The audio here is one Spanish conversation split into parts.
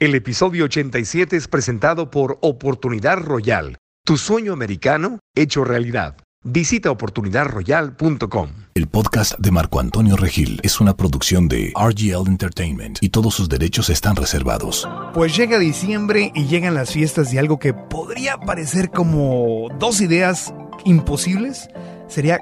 El episodio 87 es presentado por Oportunidad Royal, tu sueño americano hecho realidad. Visita oportunidadroyal.com. El podcast de Marco Antonio Regil es una producción de RGL Entertainment y todos sus derechos están reservados. Pues llega diciembre y llegan las fiestas y algo que podría parecer como dos ideas imposibles sería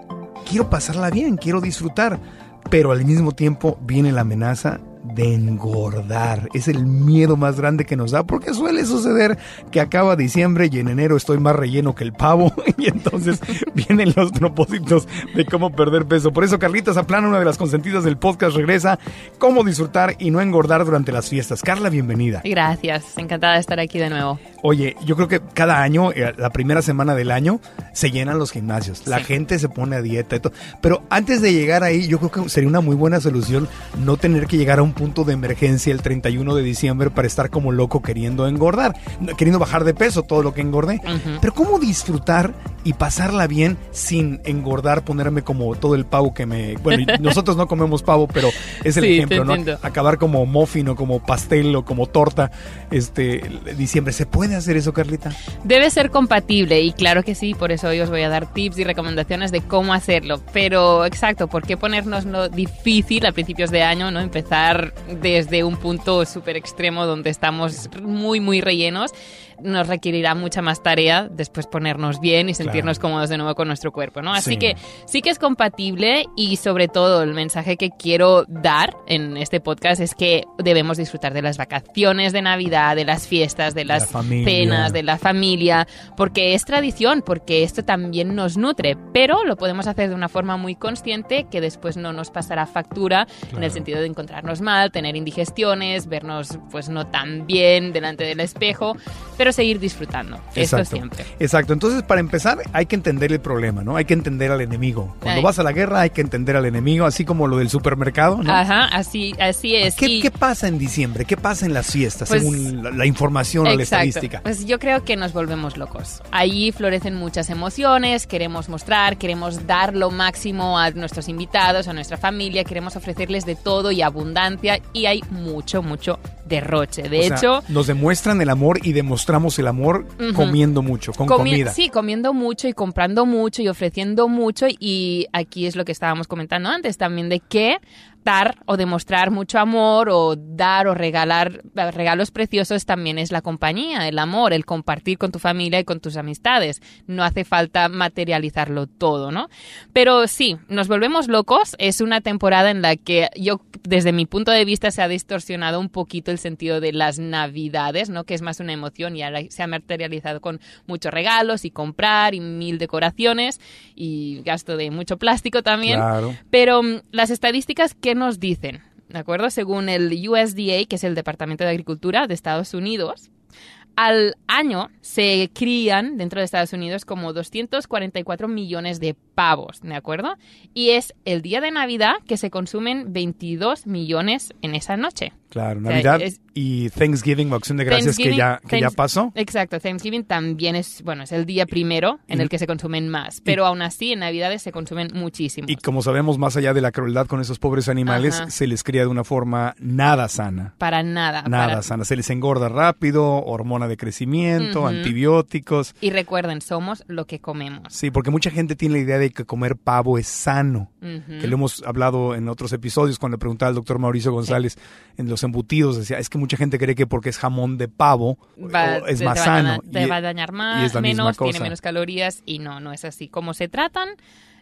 quiero pasarla bien, quiero disfrutar, pero al mismo tiempo viene la amenaza de engordar. Es el miedo más grande que nos da porque suele suceder que acaba diciembre y en enero estoy más relleno que el pavo y entonces vienen los propósitos de cómo perder peso. Por eso Carlita Zaplana, una de las consentidas del podcast, regresa cómo disfrutar y no engordar durante las fiestas. Carla, bienvenida. Gracias, encantada de estar aquí de nuevo. Oye, yo creo que cada año, eh, la primera semana del año, se llenan los gimnasios. La Sí. gente se pone a dieta y todo. Pero antes de llegar ahí, yo creo que sería una muy buena solución no tener que llegar a un punto de emergencia el 31 de diciembre para estar como loco queriendo engordar, queriendo bajar de peso todo lo que engordé. Pero ¿cómo disfrutar y pasarla bien sin engordar, ponerme como todo el pavo que me... Bueno, nosotros no comemos pavo, pero es el Sí, ejemplo, ¿no? Acabar como muffin o como pastel o como torta este diciembre. ¿Se puede hacer eso, Carlita? Debe ser compatible y claro que sí, por eso hoy os voy a dar tips y recomendaciones de cómo hacerlo. Pero exacto, ¿por qué ponernos lo difícil a principios de año, no? Empezar desde un punto súper extremo donde estamos muy, muy rellenos. Nos requerirá mucha más tarea después ponernos bien y sentirnos cómodos de nuevo con nuestro cuerpo, ¿no? Así Sí. que sí que es compatible y sobre todo el mensaje que quiero dar en este podcast es que debemos disfrutar de las vacaciones de Navidad, de las fiestas, de las cenas, de la familia, porque es tradición, porque esto también nos nutre, pero lo podemos hacer de una forma muy consciente que después no nos pasará factura en el sentido de encontrarnos mal, tener indigestiones, vernos pues no tan bien delante del espejo, pero seguir disfrutando. Esto siempre. Exacto. Entonces, para empezar, hay que entender el problema, ¿no? Hay que entender al enemigo. Cuando Ay. vas a la guerra, hay que entender al enemigo, así como lo del supermercado, ¿no? Ajá, así, así es. ¿Qué, Y- qué pasa en diciembre? ¿Qué pasa en las fiestas, Pues- según la, la información o la Exacto. estadística? Pues yo creo que nos volvemos locos. Allí florecen muchas emociones, queremos mostrar, queremos dar lo máximo a nuestros invitados, a nuestra familia, queremos ofrecerles de todo y abundancia y hay mucho, mucho derroche. De O sea, hecho, nos demuestran el amor y el amor comiendo mucho, con Comi- comida. Sí, comiendo mucho y comprando mucho y ofreciendo mucho. Y aquí es lo que estábamos comentando antes también de que dar o demostrar mucho amor o dar o regalar regalos preciosos también es la compañía, el amor, el compartir con tu familia y con tus amistades. No hace falta materializarlo todo, ¿no? Pero sí, nos volvemos locos. Es una temporada en la que yo, desde mi punto de vista, se ha distorsionado un poquito el sentido de las navidades, ¿no? Que es más una emoción y ahora se ha materializado con muchos regalos y comprar y mil decoraciones y gasto de mucho plástico también. Claro. Pero mm, las estadísticas, ¿qué nos dicen? ¿De acuerdo? Según el USDA, que es el Departamento de Agricultura de Estados Unidos, al año se crían dentro de Estados Unidos como 244 millones de pavos, ¿de acuerdo? Y es el día de Navidad que se consumen 22 millones en esa noche. Claro, O sea, Navidad es- y Thanksgiving, Acción de Gracias, que ya, que ya pasó. Exacto, Thanksgiving también es, bueno, es el día primero en Y- el que se consumen más, pero aún así en Navidades se consumen muchísimos. Y como sabemos, más allá de la crueldad con esos pobres animales, Ajá. se les cría de una forma nada sana. Para nada. Nada para- sana. Se les engorda rápido, hormona de crecimiento, antibióticos. Y recuerden, somos lo que comemos. Sí, porque mucha gente tiene la idea de que comer pavo es sano. Que lo hemos hablado en otros episodios cuando le preguntaba al doctor Mauricio González en los embutidos. Decía, es que mucha gente cree que porque es jamón de pavo Va- es te- más te va a sano. dañar- te Y- va a dañar más, y es la misma menos, tiene cosa. menos calorías y no, no es así. Cómo se tratan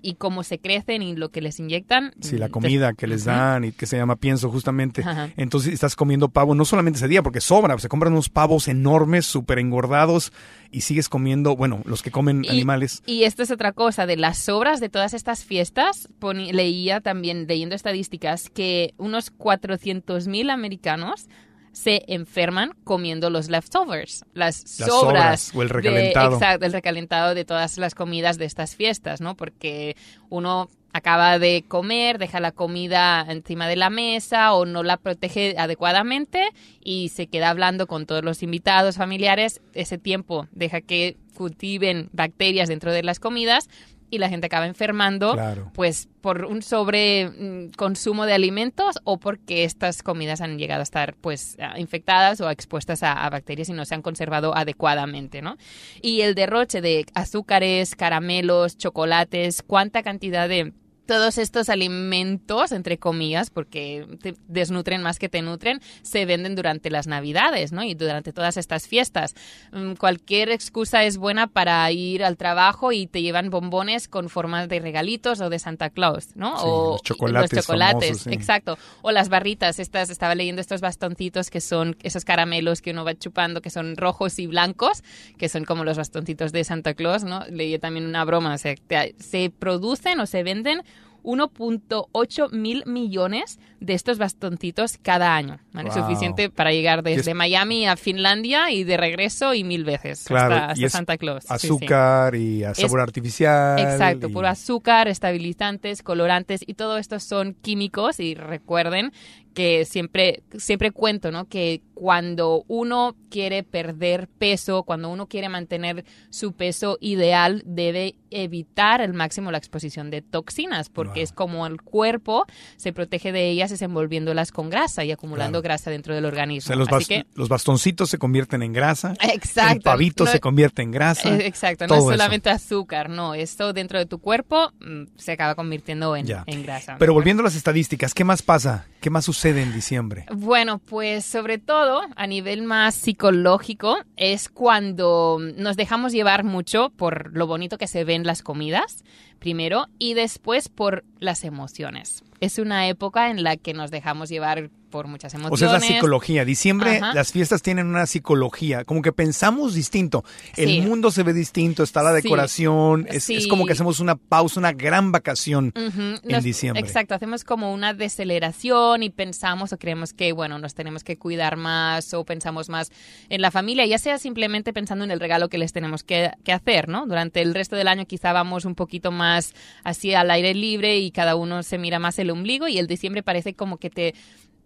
y cómo se crecen y lo que les inyectan. Sí, la comida que les dan y que se llama pienso justamente. Ajá. Entonces estás comiendo pavo no solamente ese día, porque sobra, se compran unos pavos enormes, súper engordados y sigues comiendo, bueno, los que comen Y- animales. Y esto es otra cosa, de las sobras de todas estas fiestas, leía también, leyendo estadísticas, que unos 400.000 americanos se enferman comiendo los leftovers, las, Las sobras. sobras o el de- recalentado. exacto, el recalentado de todas las comidas de estas fiestas, ¿no? Porque uno acaba de comer, deja la comida encima de la mesa o no la protege adecuadamente y se queda hablando con todos los invitados familiares. Ese tiempo deja que cultiven bacterias dentro de las comidas y la gente acaba enfermando, Claro. pues por un sobre mm, consumo de alimentos o porque estas comidas han llegado a estar pues infectadas o expuestas a, a bacterias y no se han conservado adecuadamente, ¿no? Y el derroche de azúcares, caramelos, chocolates, cuánta cantidad de todos estos alimentos, entre comillas, porque te desnutren más que te nutren, se venden durante las Navidades, ¿no? Y durante todas estas fiestas. Mm, Cualquier excusa es buena para ir al trabajo y te llevan bombones con formas de regalitos o de Santa Claus, ¿no? Sí, o los chocolates los chocolates, famosos, sí. exacto. O las barritas, estas, estaba leyendo estos bastoncitos que son esos caramelos que uno va chupando, que son rojos y blancos, que son como los bastoncitos de Santa Claus, ¿no? Leí también una broma, o sea, te- se producen o se venden 1.8 mil millones de estos bastoncitos cada año, ¿vale? Wow. Suficiente para llegar desde es- Miami a Finlandia y de regreso y mil veces Claro, hasta, y es Santa Claus. Sí, sí. Azúcar y a sabor artificial. Exacto, y- puro azúcar, estabilizantes, colorantes y todo esto son químicos y recuerden que siempre siempre cuento, ¿no? Que cuando uno quiere perder peso, cuando uno quiere mantener su peso ideal, debe evitar al máximo la exposición de toxinas, porque Wow. es como el cuerpo se protege de ellas desenvolviéndolas con grasa y acumulando Claro. grasa dentro del O organismo. sea, los, Así bas- que los bastoncitos se convierten en grasa. Exacto. El pavito No- se convierte en grasa. Exacto, no es eso. solamente azúcar, no, esto dentro de tu cuerpo mm, se acaba convirtiendo en grasa. Pero volviendo a las estadísticas, ¿qué más pasa? ¿Qué más sucede en diciembre? Bueno, pues sobre todo a nivel más psicológico es cuando nos dejamos llevar mucho por lo bonito que se ven las comidas, primero, y después por las emociones. Es una época en la que nos dejamos llevar por muchas O emociones. sea, es la psicología. Diciembre, Ajá. las fiestas tienen una psicología, como que pensamos distinto. El Sí. mundo se ve distinto, está la Sí. decoración, es, Sí. es como que hacemos una pausa, una gran vacación. Ujú, en nos- diciembre. Exacto, hacemos como una deceleración y pensamos o creemos que, bueno, nos tenemos que cuidar más o pensamos más en la familia, ya sea simplemente pensando en el regalo que les tenemos que, que hacer, ¿no? Durante el resto del año quizá vamos un poquito más así al aire libre y cada uno se mira más el ombligo y el diciembre parece como que te...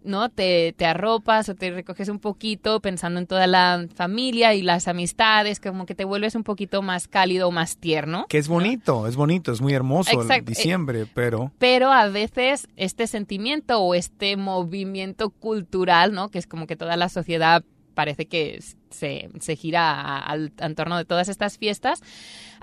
¿no? Te, te arropas o te recoges un poquito pensando en toda la familia y las amistades, como que te vuelves un poquito más cálido, más tierno. Que es bonito, es bonito, es muy hermoso el Exacto. diciembre, pero pero a veces este sentimiento o este movimiento cultural, ¿no? Que es como que toda la sociedad parece que se, se gira al en torno de todas estas fiestas,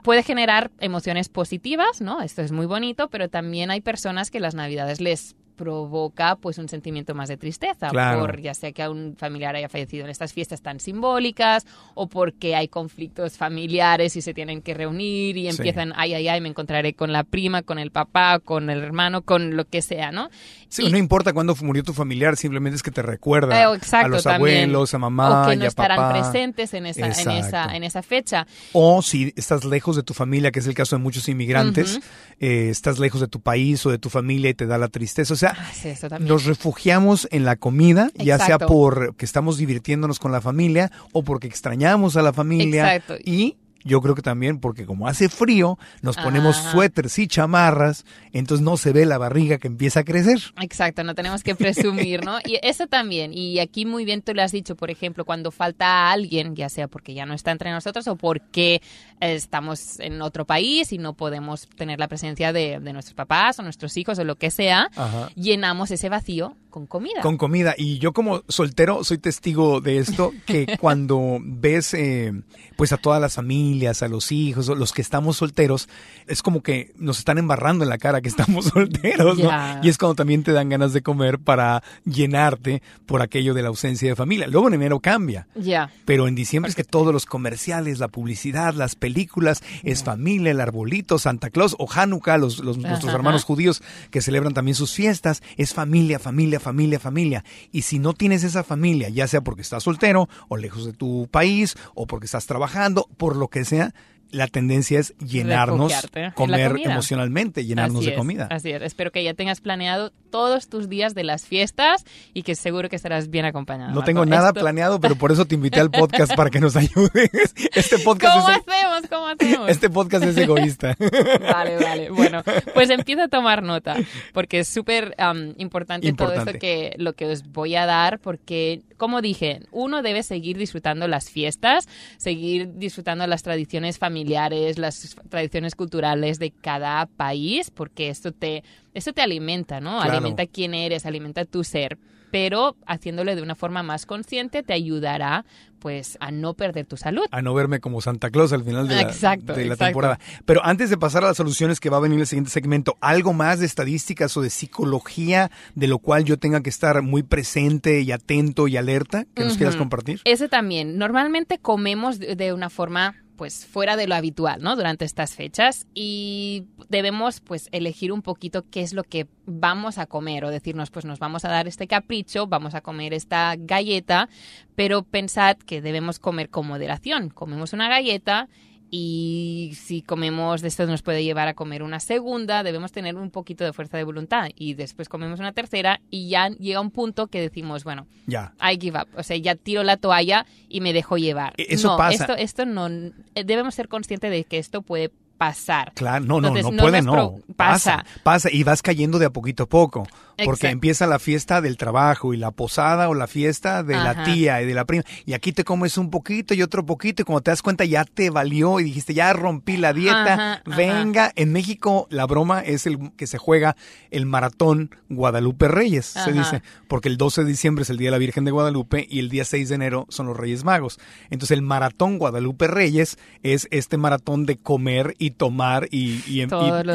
puede generar emociones positivas, ¿no? Esto es muy bonito, pero también hay personas que las navidades les provoca pues un sentimiento más de tristeza Claro. por ya sea que un familiar haya fallecido en estas fiestas tan simbólicas o porque hay conflictos familiares y se tienen que reunir y Sí. empiezan ay ay ay me encontraré con la prima con el papá con el hermano con lo que sea no sí, Y- no importa cuándo murió tu familiar, simplemente es que te recuerda Eh, exacto, a los también. abuelos, a mamá, o que y no a estarán papá. presentes en esa, en esa Exacto. en esa fecha O si estás lejos de tu familia, que es el caso de muchos inmigrantes, eh, estás lejos de tu país o de tu familia y te da la tristeza. O sea, Ah, sí, nos refugiamos en la comida, ya sea Exacto. por que estamos divirtiéndonos con la familia o porque extrañamos a la familia. Exacto. Y yo creo que también porque como hace frío, nos ponemos Ajá. suéteres y chamarras, entonces no se ve la barriga que empieza a crecer. Exacto, no tenemos que presumir, ¿no? Y eso también, y aquí muy bien tú lo has dicho, por ejemplo, cuando falta alguien, ya sea porque ya no está entre nosotros o porque estamos en otro país y no podemos tener la presencia de, de nuestros papás o nuestros hijos o lo que sea, Ajá. llenamos ese vacío con comida. Con comida. Y yo como soltero soy testigo de esto, que cuando ves eh, pues a todas las familias, a los hijos, los que estamos solteros, es como que nos están embarrando en la cara que estamos solteros, ¿no? Y es cuando también te dan ganas de comer para llenarte por aquello de la ausencia de familia. Luego en enero cambia. Ya. Pero en diciembre es que todos los comerciales, la publicidad, las películas, es familia, el arbolito, Santa Claus o Hanukkah, los, los- nuestros Ajá. hermanos judíos que celebran también sus fiestas, es familia, familia, familia, familia. Y si no tienes esa familia, ya sea porque estás soltero o lejos de tu país o porque estás trabajando, por lo que sea, la tendencia es llenarnos, Refugiarte comer emocionalmente, llenarnos Así de es, comida. Así es. Espero que ya tengas planeado todos tus días de las fiestas y que seguro que estarás bien acompañado. No Marco. tengo nada Esto- planeado, pero por eso te invité al podcast para que nos ayudes. Este podcast ¿Cómo es, hacemos? ¿Cómo hacemos? este podcast es egoísta. Vale, vale. Bueno, pues empieza a tomar nota, porque es súper am, importante, todo Importante. esto que lo que os voy a dar, porque, como dije, uno debe seguir disfrutando las fiestas, seguir disfrutando las tradiciones familiares familiares, las tradiciones culturales de cada país, porque esto te, esto te alimenta, ¿no? Claro. Alimenta quién eres, alimenta tu ser. Pero haciéndole de una forma más consciente te ayudará pues a no perder tu salud. A no verme como Santa Claus al final de la, Exacto, de la exacto. temporada. Pero antes de pasar a las soluciones que va a venir el siguiente segmento, ¿algo más de estadísticas o de psicología de lo cual yo tenga que estar muy presente y atento y alerta que nos quieras compartir? Ese también. Normalmente comemos de una forma pues fuera de lo habitual, ¿no? Durante estas fechas y debemos pues elegir un poquito qué es lo que vamos a comer o decirnos pues nos vamos a dar este capricho, vamos a comer esta galleta, pero pensad que debemos comer con moderación. Comemos una galleta y si comemos de esto nos puede llevar a comer una segunda, debemos tener un poquito de fuerza de voluntad y después comemos una tercera y ya llega un punto que decimos, bueno, Ya. I give up. O sea, ya tiro la toalla y me dejo llevar. E- eso no, pasa. Esto, esto no. eh, Debemos ser conscientes de que esto puede pasar. Claro, no, no, Entonces, no no puede, no. pasa. pasa. Pasa y vas cayendo de a poquito a poco. Porque Exacto. empieza la fiesta del trabajo y la posada o la fiesta de la tía y de la prima. Y aquí te comes un poquito y otro poquito y cuando te das cuenta ya te valió y dijiste ya rompí la dieta. Ajá, ajá. Venga, en México la broma es el que se juega el maratón Guadalupe Reyes, se dice. Porque el 12 de diciembre es el Día de la Virgen de Guadalupe y el día 6 de enero son los Reyes Magos. Entonces el maratón Guadalupe Reyes es este maratón de comer y tomar y, y, y-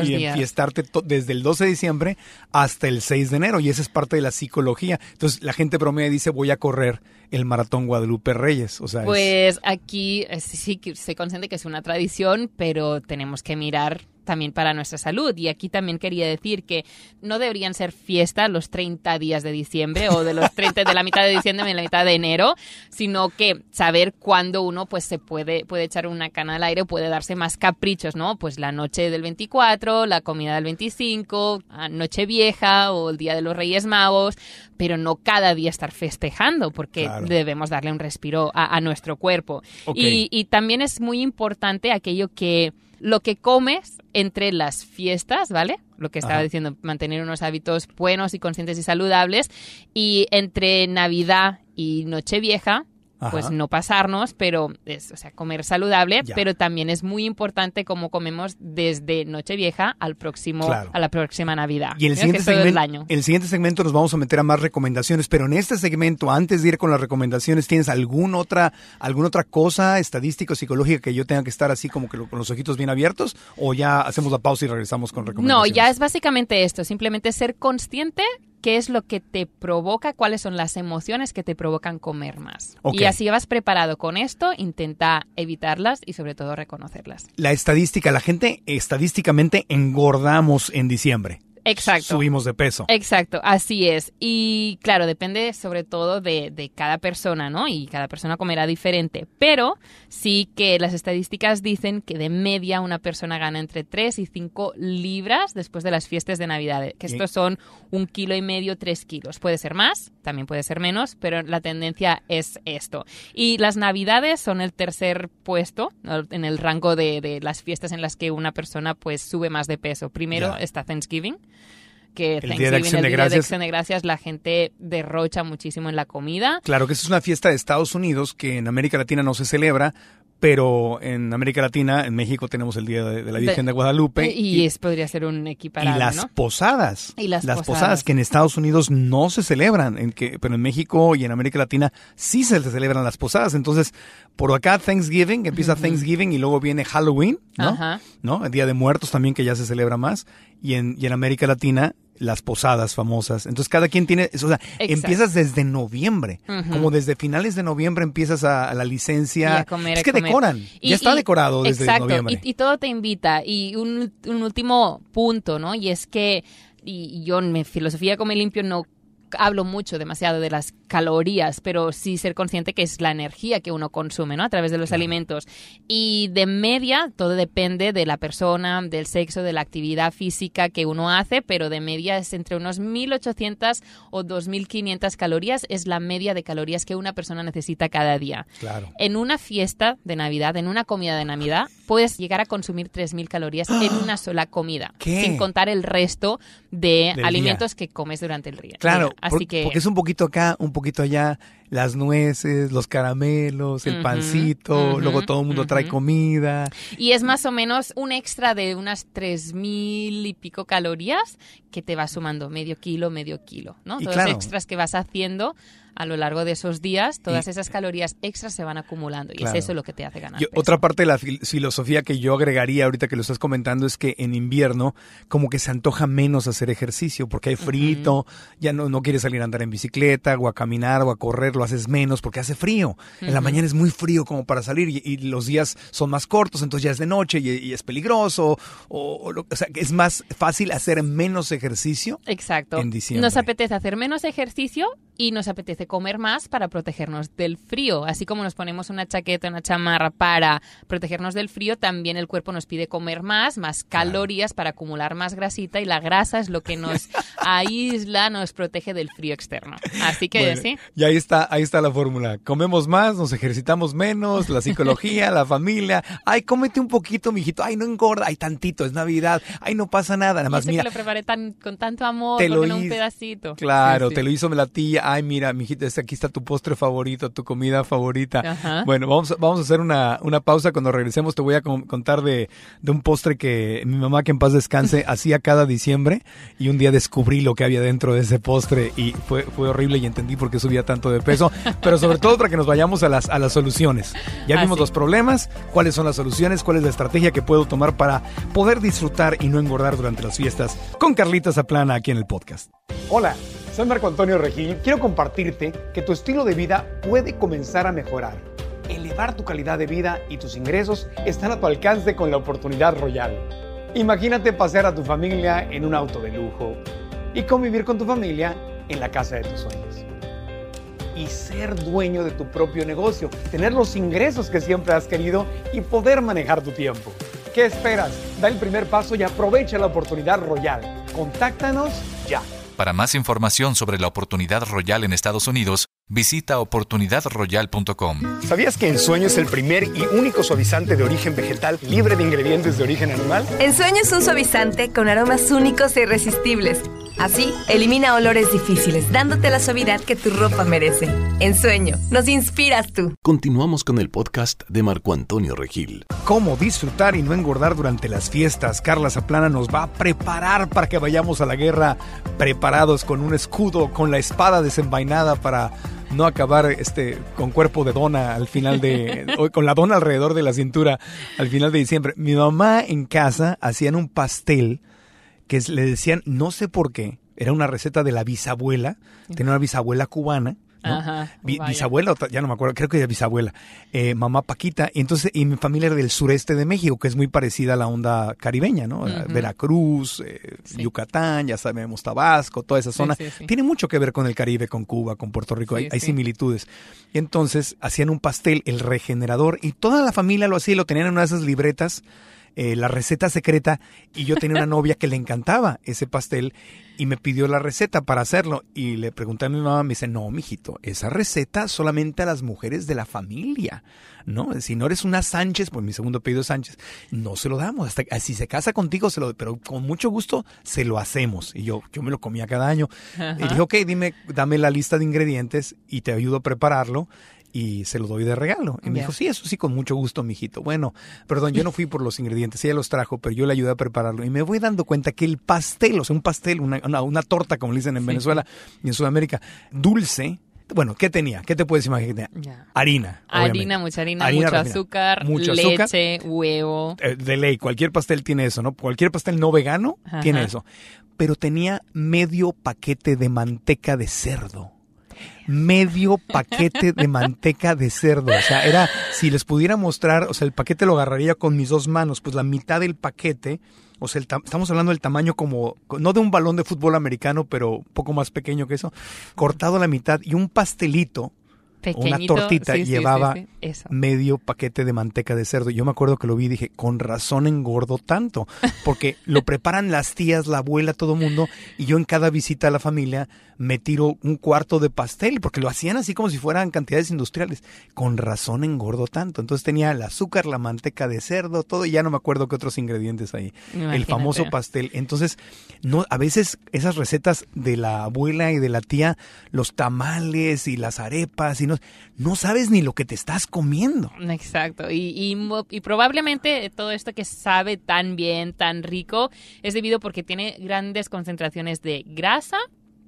y días. enfiestarte desde el 12 de diciembre hasta el 6 de enero y esa es parte de la psicología. Entonces la gente bromea y dice voy a correr el maratón Guadalupe Reyes. O sea, es- Pues aquí eh, sí, sí que se consciente que es una tradición, pero tenemos que mirar también para nuestra salud. Y aquí también quería decir que no deberían ser fiestas los 30 días de diciembre o de los 30 de la mitad de diciembre y la mitad de enero, sino que saber cuándo uno pues se puede, puede echar una cana al aire, puede darse más caprichos, ¿no? Pues la noche del 24, la comida del 25, a noche vieja o el día de los Reyes Magos, pero no cada día estar festejando, porque Claro. debemos darle un respiro a, a nuestro cuerpo. Y también es muy importante aquello que lo que comes entre las fiestas, ¿vale? Lo que estaba Ajá. diciendo, mantener unos hábitos buenos y conscientes y saludables. Y entre Navidad y Nochevieja, pues no pasarnos, pero es, o sea, comer saludable, Ya. pero también es muy importante cómo comemos desde Nochevieja al próximo, Claro. a la próxima Navidad. Y el Creo siguiente, todo el segmento, año. el siguiente segmento nos vamos a meter a más recomendaciones, pero en este segmento, antes de ir con las recomendaciones, ¿tienes alguna otra, alguna otra cosa estadística o psicológica que yo tenga que estar así como que lo- con los ojitos bien abiertos? ¿O ya hacemos la pausa y regresamos con No, recomendaciones? ya es básicamente esto, simplemente ser consciente qué es lo que te provoca, cuáles son las emociones que te provocan comer más. Y así vas preparado con esto, intenta evitarlas y sobre todo reconocerlas. La estadística, la gente estadísticamente engordamos en diciembre. Exacto. Subimos de peso. Exacto, así es. Y claro, depende sobre todo de, de cada persona, ¿no? Y cada persona comerá diferente. Pero sí que las estadísticas dicen que de media una persona gana entre 3 y 5 libras después de las fiestas de Navidad. Que estos son un kilo y medio, 3 kilos. Puede ser más, también puede ser menos, pero la tendencia es esto. Y las Navidades son el tercer puesto en el rango de, de las fiestas en las que una persona pues sube más de peso. Primero está Thanksgiving que El Día de Acción el de Día Gracias. de Acción de Gracias, la gente derrocha muchísimo en la comida. Claro que esa es una fiesta de Estados Unidos que en América Latina no se celebra, pero en América Latina, en México tenemos el Día de, de la Virgen de, Guadalupe. y, es, podría ser un y equiparable, las ¿no? posadas. Y las posadas. posadas. que en Estados Unidos no se celebran, en que, pero en México y en América Latina sí se celebran las posadas. Entonces, por acá Thanksgiving, empieza Thanksgiving y luego viene Halloween, ¿no? Ajá. ¿no? El Día de Muertos también que ya se celebra más. Y en, y en América Latina las posadas famosas. Entonces cada quien tiene, o sea, empiezas desde noviembre, como desde finales de noviembre empiezas a, a la licencia. Y a comer, es que comer. decoran, Y- ya está y- decorado desde exacto, noviembre. Y, y todo te invita. Y un, un último punto, ¿no? Y es que y yo en mi filosofía come limpio no hablo mucho, demasiado de las calorías, pero sí ser consciente que es la energía que uno consume, ¿no? A través de los alimentos. Y de media, todo depende de la persona, del sexo, de la actividad física que uno hace, pero de media es entre unos 1.800 o 2.500 calorías, es la media de calorías que una persona necesita cada día. Claro. En una fiesta de Navidad, en una comida de Navidad, puedes llegar a consumir 3.000 calorías en una sola comida, ¿Qué? sin contar el resto de Del alimentos que comes durante el día. Claro, Así Por- que Porque es un poquito acá, un poquito allá, las nueces, los caramelos, el pancito, luego todo el mundo trae comida. Y es más o menos un extra de unas 3.000 y pico calorías que te va sumando medio kilo, medio kilo, ¿no? Y Todos claro. los extras que vas haciendo a lo largo de esos días, todas esas calorías extras se van acumulando y Claro. es eso lo que te hace ganar. Yo- peso. otra parte de la fil- filosofía que yo agregaría ahorita que lo estás comentando es que en invierno como que se antoja menos hacer ejercicio porque hay frío, ya no, no quieres salir a andar en bicicleta o a caminar o a correr, lo haces menos porque hace frío. En la mañana es muy frío como para salir y, y los días son más cortos, entonces ya es de noche y, y es peligroso. O, o lo- o sea, que es más fácil hacer menos ejercicio. Exacto. en diciembre. Nos apetece hacer menos ejercicio y nos apetece comer más para protegernos del frío. Así como nos ponemos una chaqueta, una chamarra para protegernos del frío, también el cuerpo nos pide comer más, más calorías para acumular más grasita y la grasa es lo que nos aísla, nos protege del frío externo. Así que Bueno, sí. Y ahí está, ahí está la fórmula. Comemos más, nos ejercitamos menos, la psicología, la familia. Ay, cómete un poquito, mijito. Ay, no engorda. Ay, tantito, es Navidad. Ay, no pasa nada. Nada más, mira. que lo preparé tan, con tanto amor, Te lo no un pedacito. Claro, Sí, te sí. lo hizo la tía. Ay, mira, mijita, aquí está tu postre favorito, tu comida favorita. Ajá. Bueno, vamos, a- vamos a hacer una, una pausa. Cuando regresemos te voy a con- contar de, de un postre que mi mamá, que en paz descanse, hacía cada diciembre. Y un día descubrí lo que había dentro de ese postre y fue, fue horrible y entendí por qué subía tanto de peso. Pero sobre todo para que nos vayamos a las, a las soluciones. Ya vimos Así. los problemas, cuáles son las soluciones, cuál es la estrategia que puedo tomar para poder disfrutar y no engordar durante las fiestas con Carlita Zaplana aquí en el podcast. Hola, soy Marco Antonio Regil. Quiero compartirte que tu estilo de vida puede comenzar a mejorar. Elevar tu calidad de vida y tus ingresos están a tu alcance con la oportunidad royal. Imagínate pasear a tu familia en un auto de lujo y convivir con tu familia en la casa de tus sueños. Y ser dueño de tu propio negocio, tener los ingresos que siempre has querido y poder manejar tu tiempo. ¿Qué esperas? Da el primer paso y aprovecha la oportunidad royal. Contáctanos ya. Para más información sobre la oportunidad royal en Estados Unidos, visita oportunidadroyal.com. ¿Sabías que Ensueño es el primer y único suavizante de origen vegetal libre de ingredientes de origen animal? Ensueño es un suavizante con aromas únicos e irresistibles. Así, elimina olores difíciles, dándote la suavidad que tu ropa merece. Ensueño, nos inspiras tú. Continuamos con el podcast de Marco Antonio Regil. Cómo disfrutar y no engordar durante las fiestas. Carla Zaplana nos va a preparar para que vayamos a la guerra preparados con un escudo, con la espada desenvainada para no acabar este con cuerpo de dona al final de o con la dona alrededor de la cintura al final de diciembre. Mi mamá en casa hacían un pastel que le decían no sé por qué, era una receta de la bisabuela, tenía una bisabuela cubana. ¿No? Ajá, bisabuela, ya no me acuerdo, creo que era bisabuela, eh, mamá Paquita, y entonces, y mi familia era del sureste de México, que es muy parecida a la onda caribeña, ¿no? Veracruz, eh, Sí. Yucatán, ya sabemos, Tabasco, toda esa zona. sí, sí. Tiene mucho que ver con el Caribe, con Cuba, con Puerto Rico, hay, hay similitudes. Y entonces hacían un pastel, el regenerador, y toda la familia lo hacía, y lo tenían en una de esas libretas, eh, la receta secreta, y yo tenía una novia que le encantaba ese pastel y me pidió la receta para hacerlo. Y le pregunté a mi mamá, me dice, no, mijito, esa receta solamente a las mujeres de la familia, ¿no? Si no eres una Sánchez, pues mi segundo apellido es Sánchez, no se lo damos. Hasta si se casa contigo, se lo, pero con mucho gusto se lo hacemos. Y yo, yo me lo comía cada año. Y dije, ok, dime, dame la lista de ingredientes y te ayudo a prepararlo. Y se lo doy de regalo. Y me dijo, sí, eso sí, con mucho gusto, mijito. Bueno, perdón, yo no fui por los ingredientes, ella los trajo, pero yo le ayudé a prepararlo. Y me voy dando cuenta que el pastel, o sea, un pastel, una, una, una torta, como le dicen en Sí. Venezuela y en Sudamérica, dulce. Bueno, ¿qué tenía? ¿Qué te puedes imaginar? Harina. Harina, obviamente. mucha harina, Harina mucho azúcar, Mucho azúcar. leche, huevo. Eh, de ley, cualquier pastel tiene eso, ¿no? Cualquier pastel no vegano Ajá. tiene eso. Pero tenía medio paquete de manteca de cerdo. Medio paquete de manteca de cerdo. O sea, era, si les pudiera mostrar, o sea, el paquete lo agarraría con mis dos manos, pues la mitad del paquete, o sea, el tam- estamos hablando del tamaño como, no de un balón de fútbol americano, pero un poco más pequeño que eso, cortado a la mitad y un pastelito una tortita sí, llevaba sí, sí, eso. medio paquete de manteca de cerdo. Yo me acuerdo que lo vi y dije, con razón engordo tanto, porque lo preparan las tías, la abuela, todo mundo, y yo en cada visita a la familia me tiro un cuarto de pastel, porque lo hacían así como si fueran cantidades industriales. Con razón engordo tanto. Entonces tenía el azúcar, la manteca de cerdo, todo, y ya no me acuerdo qué otros ingredientes ahí. El famoso pastel. Entonces, no, a veces esas recetas de la abuela y de la tía, los tamales y las arepas, y no, sabes ni lo que te estás comiendo. Exacto. Y, y probablemente todo esto que sabe tan bien, tan rico, es debido porque tiene grandes concentraciones de grasa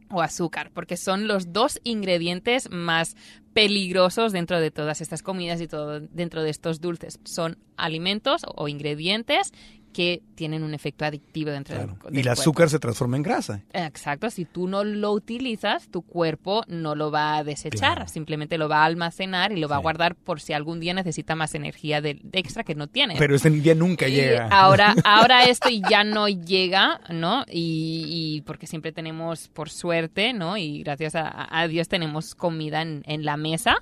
o azúcar, porque son los dos ingredientes más peligrosos dentro de todas estas comidas y todo dentro de estos dulces. Son alimentos o ingredientes que tienen un efecto adictivo dentro Claro. del, Y del el cuerpo. azúcar se transforma en grasa. Exacto, si tú no lo utilizas, tu cuerpo no lo va a desechar, Claro. simplemente lo va a almacenar y lo va a guardar por si algún día necesita más energía de, de extra que no tiene. Pero ese día nunca Y llega. ahora, ahora esto ya no llega, ¿no? Y, y porque siempre tenemos, por suerte, ¿no? Y gracias a, a Dios tenemos comida en, en la mesa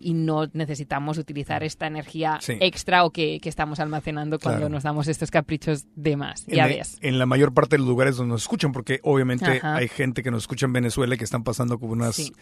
y no necesitamos utilizar esta energía Sí. extra o que, que estamos almacenando cuando Claro. nos damos estos caprichos de más. en, Ya la- ves. en la mayor parte de los lugares donde nos escuchan, porque obviamente Ajá. hay gente que nos escucha en Venezuela que están pasando con unas Sí,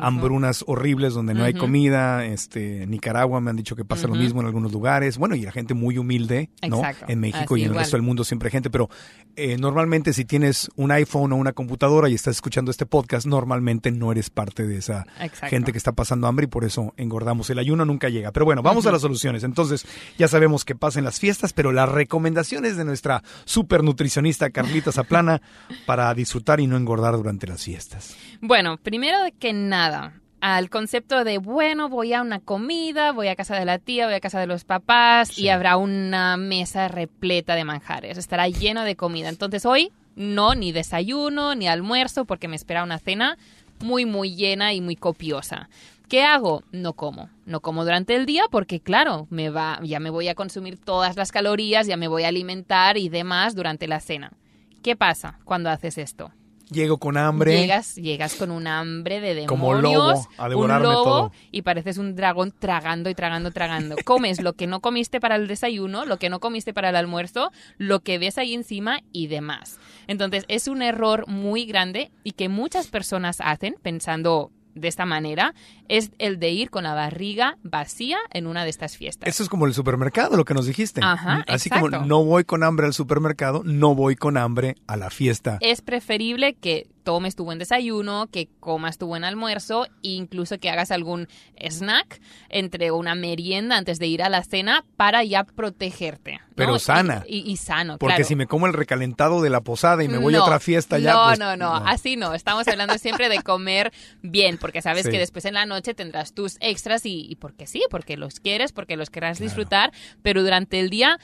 hambrunas horribles donde no hay comida. Este, Nicaragua me han dicho que pasa lo mismo en algunos lugares. Bueno, y la gente muy humilde, ¿no? Exacto. En México Así y en el igual. resto del mundo siempre hay gente, pero eh, normalmente si tienes un iPhone o una computadora y estás escuchando este podcast, normalmente no eres parte de esa Exacto. gente que está pasando hambre y por eso engordamos. El ayuno nunca llega. Pero bueno, vamos a las soluciones. Entonces, ya sabemos que pasen las fiestas, pero las recomendaciones de nuestra super nutricionista Carlita Zaplana para disfrutar y no engordar durante las fiestas. Bueno, primero que nada, al concepto de, bueno, voy a una comida, voy a casa de la tía, voy a casa de los papás Sí. y habrá una mesa repleta de manjares, estará lleno de comida. Entonces hoy no, ni desayuno, ni almuerzo, porque me espera una cena muy, muy llena y muy copiosa. ¿Qué hago? No como. No como durante el día porque, claro, me va, ya me voy a consumir todas las calorías, ya me voy a alimentar y demás durante la cena. ¿Qué pasa cuando haces esto? Llego con hambre. Llegas, llegas con un hambre de demonios, Como lobo, a devorarme un lobo, todo. y pareces un dragón tragando y tragando, tragando. Comes lo que no comiste para el desayuno, lo que no comiste para el almuerzo, lo que ves ahí encima y demás. Entonces, es un error muy grande y que muchas personas hacen pensando de esta manera, es el de ir con la barriga vacía en una de estas fiestas. Eso es como el supermercado, lo que nos dijiste. Ajá, Así exacto. como no voy con hambre al supermercado, no voy con hambre a la fiesta. es preferible que tomes tu buen desayuno, que comas tu buen almuerzo e incluso que hagas algún snack entre una merienda antes de ir a la cena para ya protegerte. ¿no? Pero Y- sana. Y, y sano, Porque claro. si me como el recalentado de la posada y me voy a No, otra fiesta ya. No, pues, no, no, así no. Estamos hablando siempre de comer bien, porque sabes Sí. que después en la noche tendrás tus extras y, y porque sí, porque los quieres, porque los querrás disfrutar, pero durante el día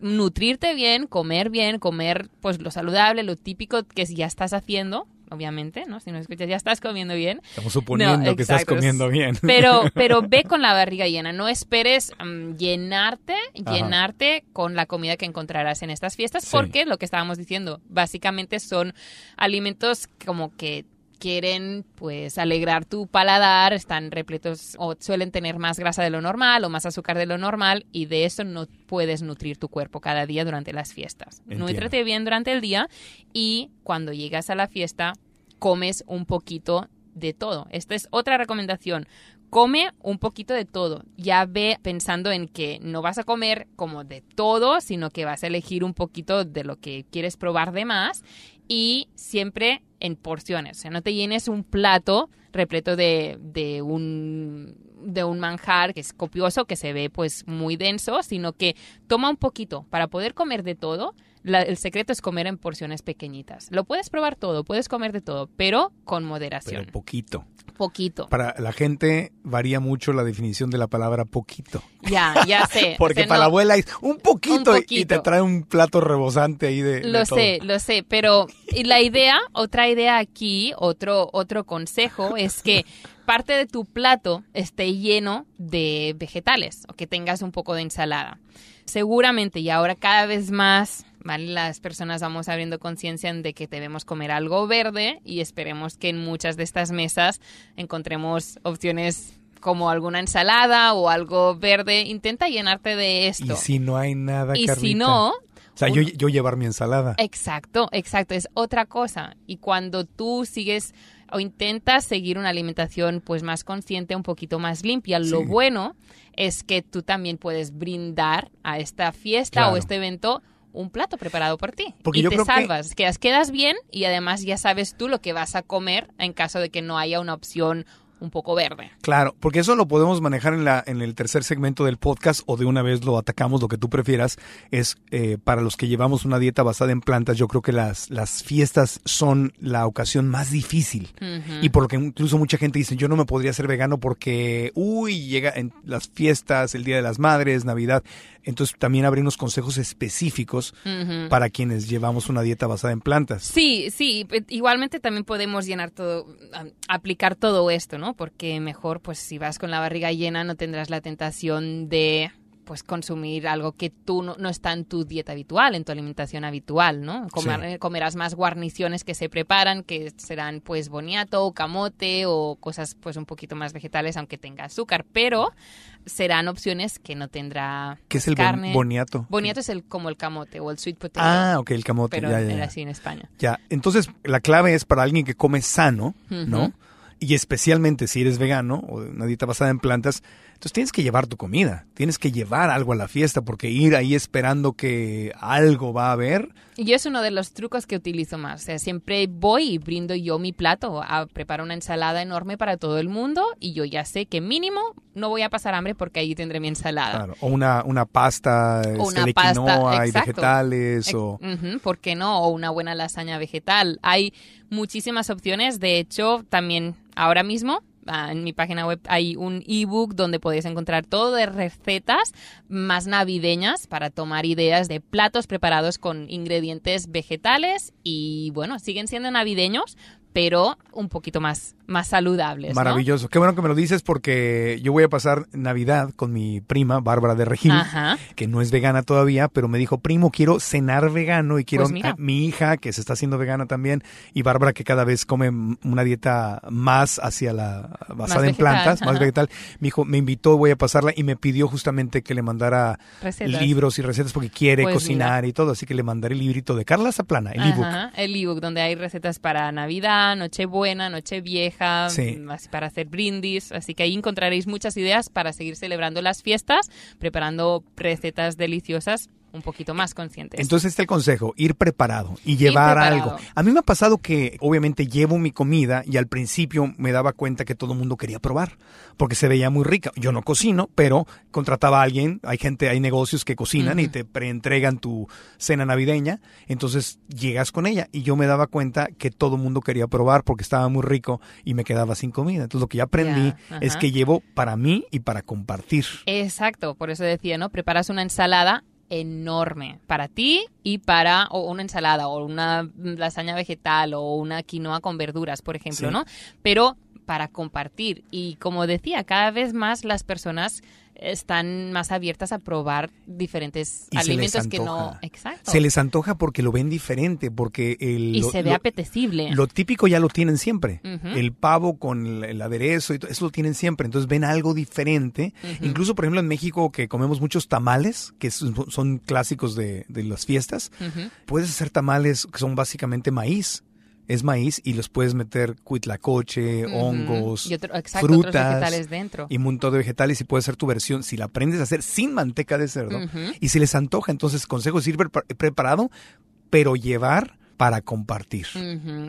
nutrirte bien, comer bien, comer pues lo saludable, lo típico que ya estás haciendo, obviamente, ¿no? Si no escuchas, ya estás comiendo bien. Estamos suponiendo No, que estás comiendo bien. Pero, pero ve con la barriga llena. No esperes mm, llenarte, Ajá. llenarte con la comida que encontrarás en estas fiestas, Sí. porque lo que estábamos diciendo, básicamente son alimentos como que quieren pues alegrar tu paladar, están repletos o suelen tener más grasa de lo normal o más azúcar de lo normal y de eso no puedes nutrir tu cuerpo cada día durante las fiestas. Entiendo. Nútrete bien durante el día y cuando llegas a la fiesta comes un poquito de todo. Esta es otra recomendación. Come un poquito de todo. Ya ve pensando en que no vas a comer como de todo, sino que vas a elegir un poquito de lo que quieres probar de más y siempre en porciones. O sea, no te llenes un plato repleto de, de un de un manjar que es copioso, que se ve pues muy denso, sino que toma un poquito para poder comer de todo. La- el secreto es comer en porciones pequeñitas. Lo puedes probar todo, puedes comer de todo, pero con moderación. Pero poquito. poquito. Para la gente varía mucho la definición de la palabra poquito. Ya, ya sé. Porque O sea, para no- la abuela es un poquito, Un y- y te trae un plato rebosante ahí de. de Lo todo. sé, lo sé, pero y la idea, otra idea aquí, otro, otro consejo es que parte de tu plato esté lleno de vegetales o que tengas un poco de ensalada. Seguramente, y ahora cada vez más, ¿vale? las personas vamos abriendo conciencia de que debemos comer algo verde y esperemos que en muchas de estas mesas encontremos opciones como alguna ensalada o algo verde, intenta llenarte de esto. Y si no hay nada, Y si no, O sea, yo, yo llevar mi ensalada. Exacto, exacto, es otra cosa. Y cuando tú sigues o intentas seguir una alimentación pues más consciente, un poquito más limpia, lo bueno es que tú también puedes brindar a esta fiesta Claro. o este evento un plato preparado por ti. Porque y yo te creo que- salvas, quedas, quedas bien y además ya sabes tú lo que vas a comer en caso de que no haya una opción un poco verde. Claro, porque eso lo podemos manejar en, la, en el tercer segmento del podcast o de una vez lo atacamos, lo que tú prefieras. Es eh, para los que llevamos una dieta basada en plantas, yo creo que las, las fiestas son la ocasión más difícil. Y por lo que incluso mucha gente dice, yo no me podría ser vegano porque, uy, llega en las fiestas, el Día de las Madres, Navidad. Entonces también habrá unos consejos específicos para quienes llevamos una dieta basada en plantas. Sí, sí, igualmente también podemos llenar todo, aplicar todo esto, ¿no? Porque mejor, pues si vas con la barriga llena no tendrás la tentación de pues consumir algo que tú no, no está en tu dieta habitual, en tu alimentación habitual, ¿no? Comer- Sí. eh, Comerás más guarniciones que se preparan, que serán pues boniato o camote o cosas pues un poquito más vegetales, aunque tenga azúcar, pero serán opciones que no tendrá ¿Qué es el bon- boniato? Boniato es el como el camote o el sweet potato. Ah, ok, el camote. pero ya, ya, era ya. así en España. Ya, entonces la clave es para alguien que come sano, ¿no? Y especialmente si eres vegano o de una dieta basada en plantas, entonces tienes que llevar tu comida, tienes que llevar algo a la fiesta porque ir ahí esperando que algo va a haber, Y yo es uno de los trucos que utilizo más. O sea, siempre voy y brindo yo mi plato. A, preparo una ensalada enorme para todo el mundo y yo ya sé que mínimo no voy a pasar hambre porque ahí tendré mi ensalada. claro, o una, una pasta este, una de pasta, quinoa y exacto. vegetales Ex- o Ujú, ¿Por qué no? O una buena lasaña vegetal. Hay muchísimas opciones. De hecho, también ahora mismo ah, en mi página web hay un ebook donde podéis encontrar todo de recetas más navideñas para tomar ideas de platos preparados con ingredientes vegetales y bueno, siguen siendo navideños, pero un poquito más, más saludables. ¿no? maravilloso. Qué bueno que me lo dices porque yo voy a pasar Navidad con mi prima Bárbara de Regil. Ajá. que no es vegana todavía, pero me dijo, primo, quiero cenar vegano y quiero Pues a mi hija, que se está haciendo vegana también, y Bárbara, que cada vez come una dieta más hacia la basada en plantas, más vegetal. Me dijo, me invitó, voy a pasarla, y me pidió justamente que le mandara Recetas. libros y recetas porque quiere Pues cocinar y todo, así que le mandaré el librito de Carla Zaplana, el ebook. Ajá, el ebook donde hay recetas para Navidad, Nochebuena, Nochevieja, Sí. mm, así para hacer brindis. Así que ahí encontraréis muchas ideas para seguir celebrando las fiestas, preparando recetas deliciosas un poquito más conscientes. Entonces está el consejo, ir preparado y llevar preparado. algo. A mí me ha pasado que obviamente llevo mi comida y al principio me daba cuenta que todo el mundo quería probar porque se veía muy rica. Yo no cocino, pero contrataba a alguien, hay gente, hay negocios que cocinan y te preentregan tu cena navideña, entonces llegas con ella y yo me daba cuenta que todo el mundo quería probar porque estaba muy rico y me quedaba sin comida. Entonces lo que ya aprendí es que llevo para mí y para compartir. Exacto, por eso decía, ¿no? Preparas una ensalada enorme para ti y para o una ensalada o una lasaña vegetal o una quinoa con verduras, por ejemplo, Sí. ¿no? Pero para compartir y como decía, cada vez más las personas están más abiertas a probar diferentes Y alimentos que no, exacto. Se les antoja porque lo ven diferente, porque el, y lo- se ve lo- apetecible. Lo típico ya lo tienen siempre. El pavo con el, el aderezo, y todo, eso lo tienen siempre. Entonces ven algo diferente. Incluso, por ejemplo, en México que comemos muchos tamales, que son, son clásicos de, de las fiestas. Puedes hacer tamales que son básicamente maíz. Es maíz y los puedes meter cuitlacoche, Ujú. hongos, y otro- exacto, otros frutas vegetales dentro. y un montón de vegetales y puede ser tu versión. Si la aprendes a hacer sin manteca de cerdo y si les antoja, entonces consejo es ir prepa- preparado, pero llevar para compartir.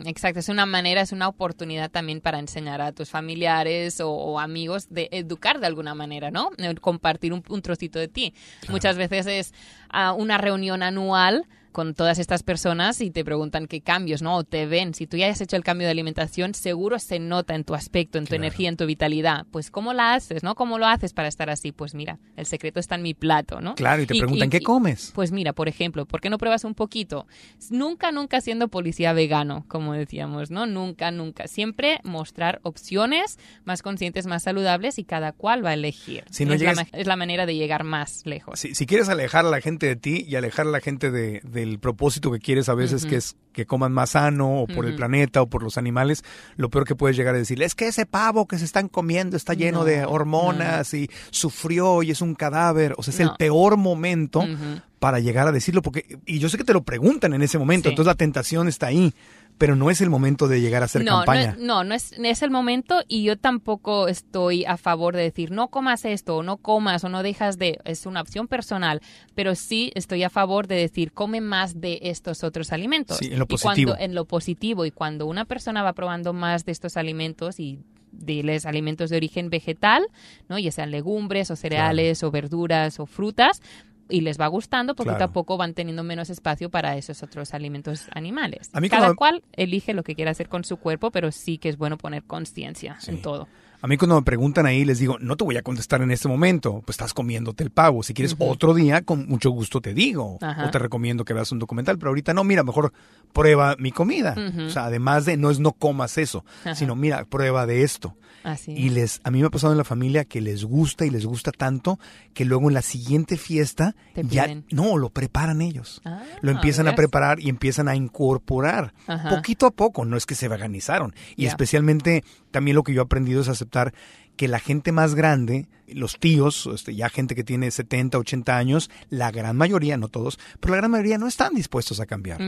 Exacto, es una manera, es una oportunidad también para enseñar a tus familiares o, o amigos de educar de alguna manera, ¿no? Compartir un, un trocito de ti. Muchas veces es ah, una reunión anual con todas estas personas y te preguntan qué cambios, ¿no? O te ven. Si tú ya has hecho el cambio de alimentación, seguro se nota en tu aspecto, en tu Claro. energía, en tu vitalidad. Pues, ¿cómo la haces, no? ¿Cómo lo haces para estar así? Pues mira, el secreto está en mi plato, ¿no? Claro, y te preguntan, ¿qué comes? Pues mira, por ejemplo, ¿por qué no pruebas un poquito? Nunca, nunca siendo policía vegano, como decíamos, ¿no? Nunca, nunca. Siempre mostrar opciones más conscientes, más saludables y cada cual va a elegir. Si no es, la, ma- es la manera de llegar más lejos. Si, si quieres alejar a la gente de ti y alejar a la gente de, de del propósito que quieres a veces, que es que coman más sano, o por el planeta, o por los animales, lo peor que puedes llegar a decir es que ese pavo que se están comiendo está lleno No, de hormonas y sufrió y es un cadáver. O sea, es el peor momento para llegar a decirlo, porque, y yo sé que te lo preguntan en ese momento, Sí. entonces la tentación está ahí, pero no es el momento de llegar a hacer no, campaña. No, no, no es, no es el momento y yo tampoco estoy a favor de decir no comas esto o no comas o no dejas de, es una opción personal, pero sí estoy a favor de decir come más de estos otros alimentos. Sí, en lo Y positivo. cuando, en lo positivo y cuando una persona va probando más de estos alimentos y diles alimentos de origen vegetal, ¿no? ya sean legumbres o cereales o verduras o frutas, y les va gustando, poquito Claro. a poco van teniendo menos espacio para esos otros alimentos animales. A mí Cada como- cual elige lo que quiera hacer con su cuerpo, pero sí que es bueno poner conciencia Sí. en todo. A mí cuando me preguntan ahí les digo, no te voy a contestar en este momento, pues estás comiéndote el pavo. Si quieres otro día, con mucho gusto te digo. O te recomiendo que veas un documental, pero ahorita no, mira, mejor prueba mi comida. O sea, además de, no es no comas eso, sino mira, prueba de esto. Así. Y les, a mí me ha pasado en la familia que les gusta y les gusta tanto que luego en la siguiente fiesta Te ya, piden. no, lo preparan ellos. Ah, Lo empiezan a preparar y empiezan a incorporar poquito a poco, no es que se veganizaron. Y especialmente también lo que yo he aprendido es aceptar que la gente más grande, los tíos, este, ya gente que tiene 70, 80 años, la gran mayoría, no todos, pero la gran mayoría no están dispuestos a cambiar.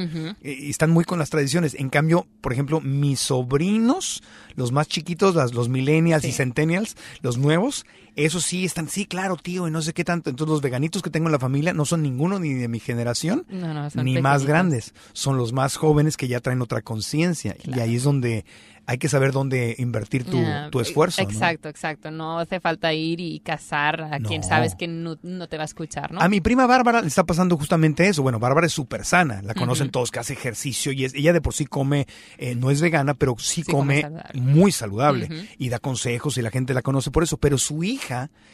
Y están muy con las tradiciones. En cambio, por ejemplo, mis sobrinos, los más chiquitos, las- los millennials y centennials, los nuevos, esos sí están, sí, claro, tío, y no sé qué tanto. Entonces, los veganitos que tengo en la familia no son ninguno ni de mi generación, No, no, son ni más grandes. Son los más jóvenes que ya traen otra conciencia. Y ahí es donde hay que saber dónde invertir tu, esfuerzo. ¿no? Exacto, exacto. No hace falta ir y cazar a quien sabes que no, no te va a escuchar, ¿no? A mi prima Bárbara le está pasando justamente eso. Bueno, Bárbara es súper sana, la conocen todos, que hace ejercicio y es, ella de por sí come, eh, no es vegana, pero sí, Sí come come, saludable. muy saludable y da consejos y la gente la conoce por eso. Pero su hija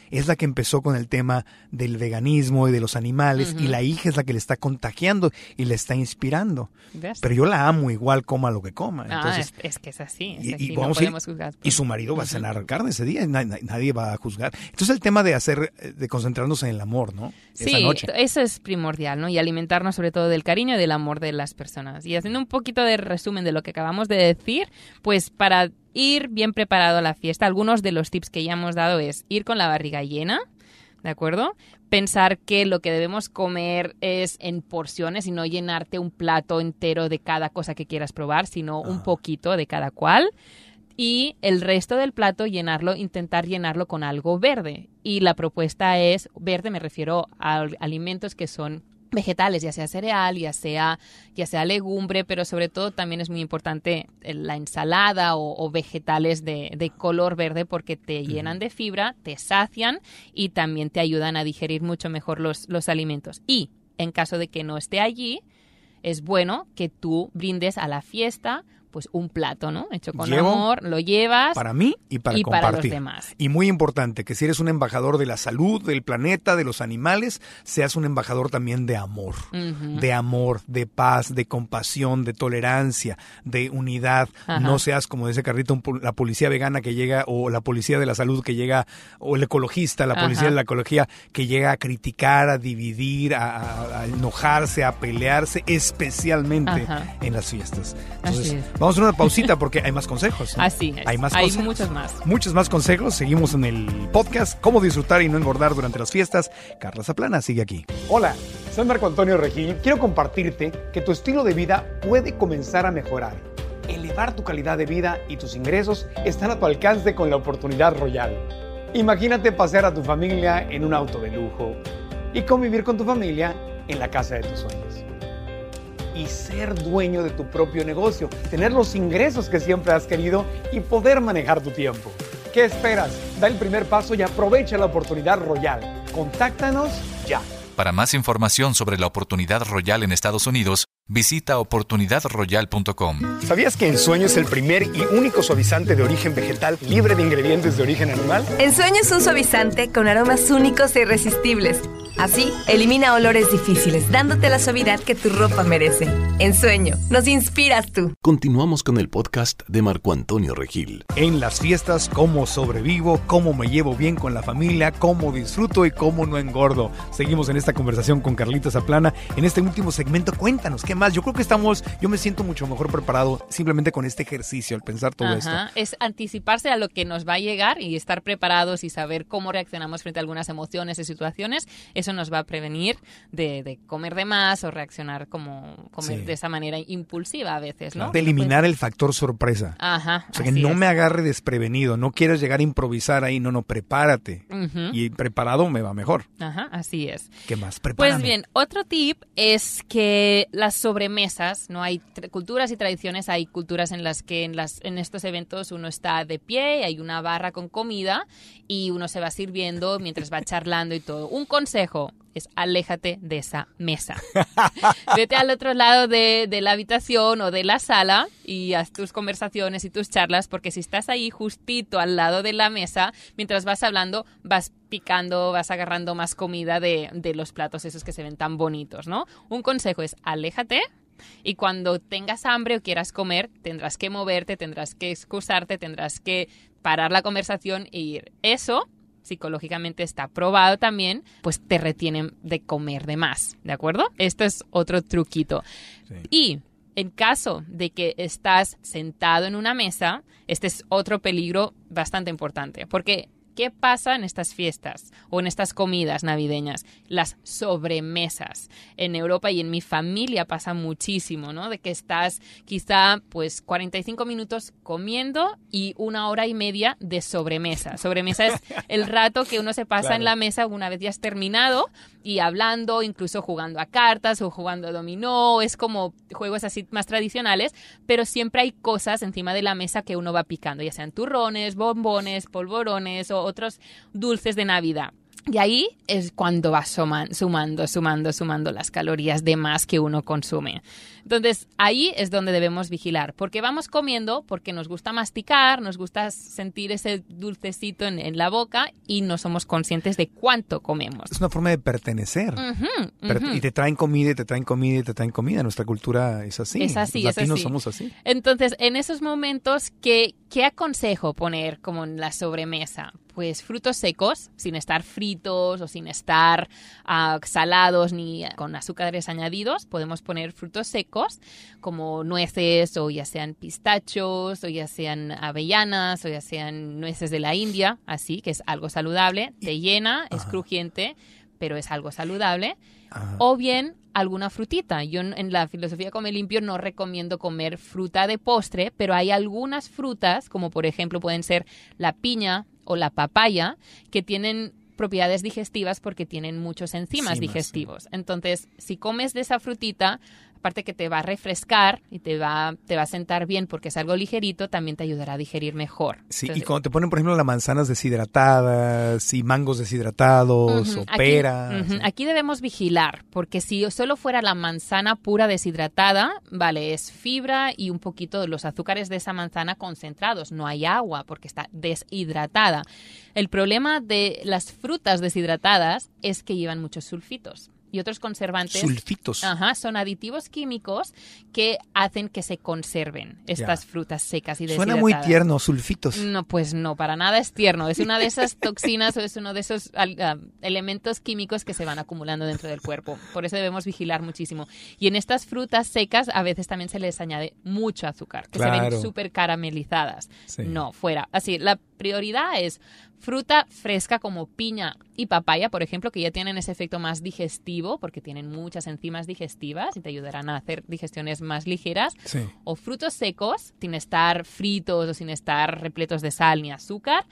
es la que empezó con el tema del veganismo y de los animales y la hija es la que le está contagiando y le está inspirando. ¿Ves? Pero yo la amo igual, coma lo que coma. Ah, Entonces, es, es que es así. Es y- vamos ir- podemos juzgar. y su marido va a cenar carne ese día, y na- na- nadie va a juzgar. Entonces el tema de hacer, de concentrarnos en el amor, ¿no? Esa Sí, noche. eso es primordial, ¿no? Y alimentarnos sobre todo del cariño y del amor de las personas. Y haciendo un poquito de resumen de lo que acabamos de decir, pues para ir bien preparado a la fiesta, algunos de los tips que ya hemos dado es ir con la barriga llena, ¿de acuerdo? Pensar que lo que debemos comer es en porciones y no llenarte un plato entero de cada cosa que quieras probar, sino un Ah. poquito de cada cual y el resto del plato llenarlo, intentar llenarlo con algo verde. Y la propuesta es, verde me refiero a alimentos que son vegetales, ya sea cereal, ya sea, ya sea legumbre, pero sobre todo también es muy importante eh, la ensalada o, o vegetales de, de color verde porque te llenan de fibra, te sacian y también te ayudan a digerir mucho mejor los, los alimentos. Y en caso de que no esté allí, es bueno que tú brindes a la fiesta pues un plato, ¿no? Hecho con Llevo amor, lo llevas Para mí y para y para los compartir. demás. Y muy importante, que si eres un embajador de la salud, del planeta, de los animales, seas un embajador también de amor. De amor, de paz, de compasión, de tolerancia, de unidad. Ajá. No seas, como dice Carrito, la policía vegana que llega, o la policía de la salud que llega, o el ecologista, la policía Ajá. de la ecología que llega a criticar, a dividir, a, a- a enojarse, a pelearse, especialmente Ajá. en las fiestas. Así es. Vamos a hacer una pausita porque hay más consejos. ¿no? Así es. Hay más Hay consejos. muchos más. Muchos más consejos. Seguimos en el podcast Cómo disfrutar y no engordar durante las fiestas. Carla Zaplana sigue aquí. Hola, soy Marco Antonio Regil. Quiero compartirte que tu estilo de vida puede comenzar a mejorar. Elevar tu calidad de vida y tus ingresos están a tu alcance con la oportunidad royal. Imagínate pasear a tu familia en un auto de lujo y convivir con tu familia en la casa de tus sueños y ser dueño de tu propio negocio, tener los ingresos que siempre has querido y poder manejar tu tiempo. ¿Qué esperas? Da el primer paso y aprovecha la oportunidad royal. Contáctanos ya. Para más información sobre la oportunidad royal en Estados Unidos, visita oportunidadroyal.com. ¿Sabías que Ensueño es el primer y único suavizante de origen vegetal libre de ingredientes de origen animal? Ensueño es un suavizante con aromas únicos e irresistibles. Así, elimina olores difíciles, dándote la suavidad que tu ropa merece. En sueño, nos inspiras tú. Continuamos con el podcast de Marco Antonio Regil. En las fiestas, cómo sobrevivo, cómo me llevo bien con la familia, cómo disfruto y cómo no engordo. Seguimos en esta conversación con Carlita Zaplana. En este último segmento, cuéntanos, ¿qué más? Yo creo que estamos, yo me siento mucho mejor preparado simplemente con este ejercicio, al pensar todo esto. Ajá, Es anticiparse a lo que nos va a llegar y estar preparados y saber cómo reaccionamos frente a algunas emociones y situaciones. Eso nos va a prevenir de, de comer de más o reaccionar como comer Sí. de esa manera impulsiva a veces, ¿no? De eliminar el factor sorpresa. Ajá. O sea, que no es. me agarre desprevenido, no quieres llegar a improvisar ahí, no, no, prepárate. Y preparado me va mejor. Ajá, así es. ¿Qué más? Prepárame. Pues bien, otro tip es que las sobremesas, no hay culturas y tradiciones, hay culturas en las que en, las, en estos eventos uno está de pie, hay una barra con comida y uno se va sirviendo mientras va charlando y todo. Un consejo es aléjate de esa mesa. Vete al otro lado de, de la habitación o de la sala y haz tus conversaciones y tus charlas, porque si estás ahí justito al lado de la mesa, mientras vas hablando, vas picando, vas agarrando más comida de, de los platos esos que se ven tan bonitos, ¿no? Un consejo es aléjate. Y cuando tengas hambre o quieras comer, tendrás que moverte, tendrás que excusarte, tendrás que parar la conversación e ir. Eso psicológicamente está probado también, pues te retienen de comer de más, ¿de acuerdo? Esto es otro truquito. Sí. Y en caso de que estás sentado en una mesa, este es otro peligro bastante importante, porque ¿qué pasa en estas fiestas o en estas comidas navideñas? Las sobremesas. En Europa y en mi familia pasa muchísimo, ¿no? De que estás quizá pues 45 minutos comiendo y una hora y media de sobremesa. Sobremesa es el rato que uno se pasa Claro. en la mesa una vez ya has terminado y hablando, incluso jugando a cartas o jugando a dominó, es como juegos así más tradicionales, pero siempre hay cosas encima de la mesa que uno va picando, ya sean turrones, bombones, polvorones o otros dulces de Navidad. Y ahí es cuando va suman- sumando, sumando, sumando las calorías de más que uno consume. Entonces, ahí es donde debemos vigilar, porque vamos comiendo, porque nos gusta masticar, nos gusta sentir ese dulcecito en, en la boca y no somos conscientes de cuánto comemos. Es una forma de pertenecer. Y te traen comida y te traen comida y te traen comida. Nuestra cultura es así. Es así, Los es latinos así. somos así. Entonces, en esos momentos, ¿qué, ¿qué aconsejo poner como en la sobremesa? Pues frutos secos, sin estar fritos o sin estar ah, salados ni con azúcares añadidos. Podemos poner frutos secos como nueces o ya sean pistachos o ya sean avellanas o ya sean nueces de la India, así que es algo saludable, te llena, es crujiente, pero es algo saludable Ajá. o bien alguna frutita. Yo en la filosofía Come Limpio no recomiendo comer fruta de postre, pero hay algunas frutas, como por ejemplo pueden ser la piña o la papaya, que tienen propiedades digestivas porque tienen muchos enzimas Enzimas, sí. digestivos. Entonces, si comes de esa frutita, aparte que te va a refrescar y te va, te va a sentar bien porque es algo ligerito, también te ayudará a digerir mejor. Sí, y Entonces, cuando te ponen, por ejemplo, las manzanas deshidratadas y mangos deshidratados Ujú, o aquí- peras. Aquí debemos vigilar, porque si solo fuera la manzana pura deshidratada, vale, es fibra y un poquito de los azúcares de esa manzana concentrados. No hay agua porque está deshidratada. El problema de las frutas deshidratadas es que llevan muchos sulfitos y otros conservantes. Sulfitos. Ajá, son aditivos químicos que hacen que se conserven estas frutas secas y Suena deshidratadas. muy tierno, sulfitos. No, pues no, para nada es tierno. Es una de esas toxinas o es uno de esos ah, elementos químicos que se van acumulando dentro del cuerpo. Por eso debemos vigilar muchísimo. Y en estas frutas secas a veces también se les añade mucho azúcar, que se ven súper caramelizadas. Sí. No, fuera. Así, la prioridad es fruta fresca como piña y papaya, por ejemplo, que ya tienen ese efecto más digestivo porque tienen muchas enzimas digestivas y te ayudarán a hacer digestiones más ligeras Sí. o frutos secos, sin estar fritos o sin estar repletos de sal ni azúcar.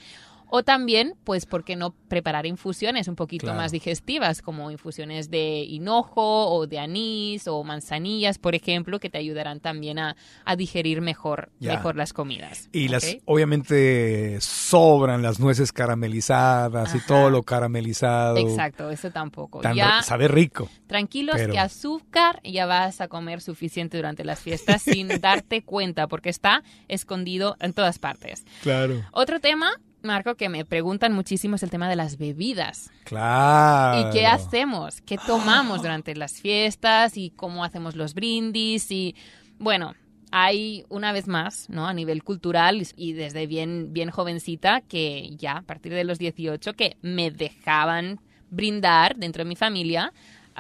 O también, pues, ¿por qué no preparar infusiones un poquito Claro. más digestivas, como infusiones de hinojo o de anís o manzanillas, por ejemplo, que te ayudarán también a, a digerir mejor, Ya. mejor las comidas. Y las, obviamente, sobran las nueces caramelizadas y todo lo caramelizado. Exacto, eso tampoco. Tan ya sabe rico. tranquilos pero- que azúcar ya vas a comer suficiente durante las fiestas sin darte cuenta, porque está escondido en todas partes. Claro. Otro tema Marco, que me preguntan muchísimo es el tema de las bebidas. Claro. ¿Y qué hacemos? ¿Qué tomamos durante las fiestas? ¿Y cómo hacemos los brindis? Y bueno, hay una vez más, ¿no? A nivel cultural y desde bien, bien jovencita, que ya a partir de los 18, que me dejaban brindar dentro de mi familia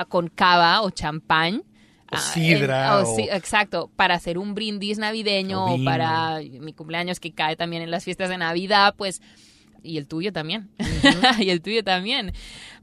con cava o champán. O ah, sidra, en- o o- sí, exacto, para hacer un brindis navideño O para mi cumpleaños que cae también en las fiestas de Navidad, pues, y el tuyo también, y el tuyo también.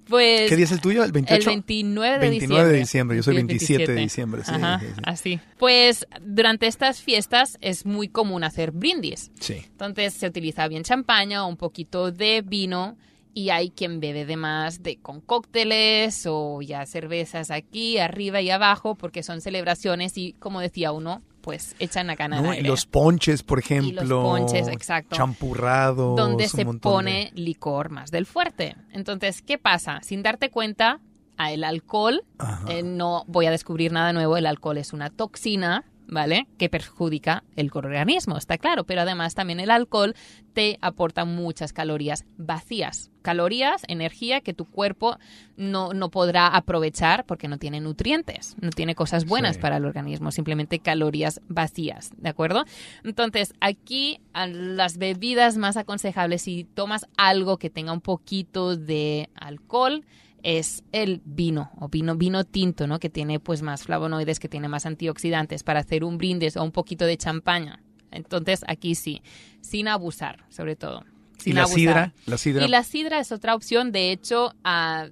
Pues ¿Qué día es el tuyo? ¿El 28? el 29 de 29 diciembre. de diciembre, yo soy Y el 27 de diciembre, sí, Ajá, sí, sí. así. Pues durante estas fiestas es muy común hacer brindis. Sí. Entonces se utiliza bien champaña o un poquito de vino y hay quien bebe de más de con cócteles o ya cervezas aquí, arriba y abajo porque son celebraciones y como decía uno, pues echan a ganar ¿no? Y aire. los ponches, por ejemplo. ponches, exacto. Champurrados. donde se pone licor más del fuerte. Entonces, ¿qué pasa? Sin darte cuenta, a el alcohol, eh, no voy a descubrir nada nuevo, el alcohol es una toxina, ¿vale? Que perjudica el organismo, está claro, pero además también el alcohol te aporta muchas calorías vacías. Calorías, energía que tu cuerpo no, no podrá aprovechar porque no tiene nutrientes, no tiene cosas buenas Sí. para el organismo, simplemente calorías vacías, ¿de acuerdo? Entonces, aquí las bebidas más aconsejables, si tomas algo que tenga un poquito de alcohol, es el vino o vino vino tinto, ¿no? Que tiene pues más flavonoides, que tiene más antioxidantes para hacer un brindis o un poquito de champaña. Entonces, aquí sí, sin abusar, sobre todo. ¿Y la abusar. sidra? La sidra. Y la sidra es otra opción. De hecho, ah,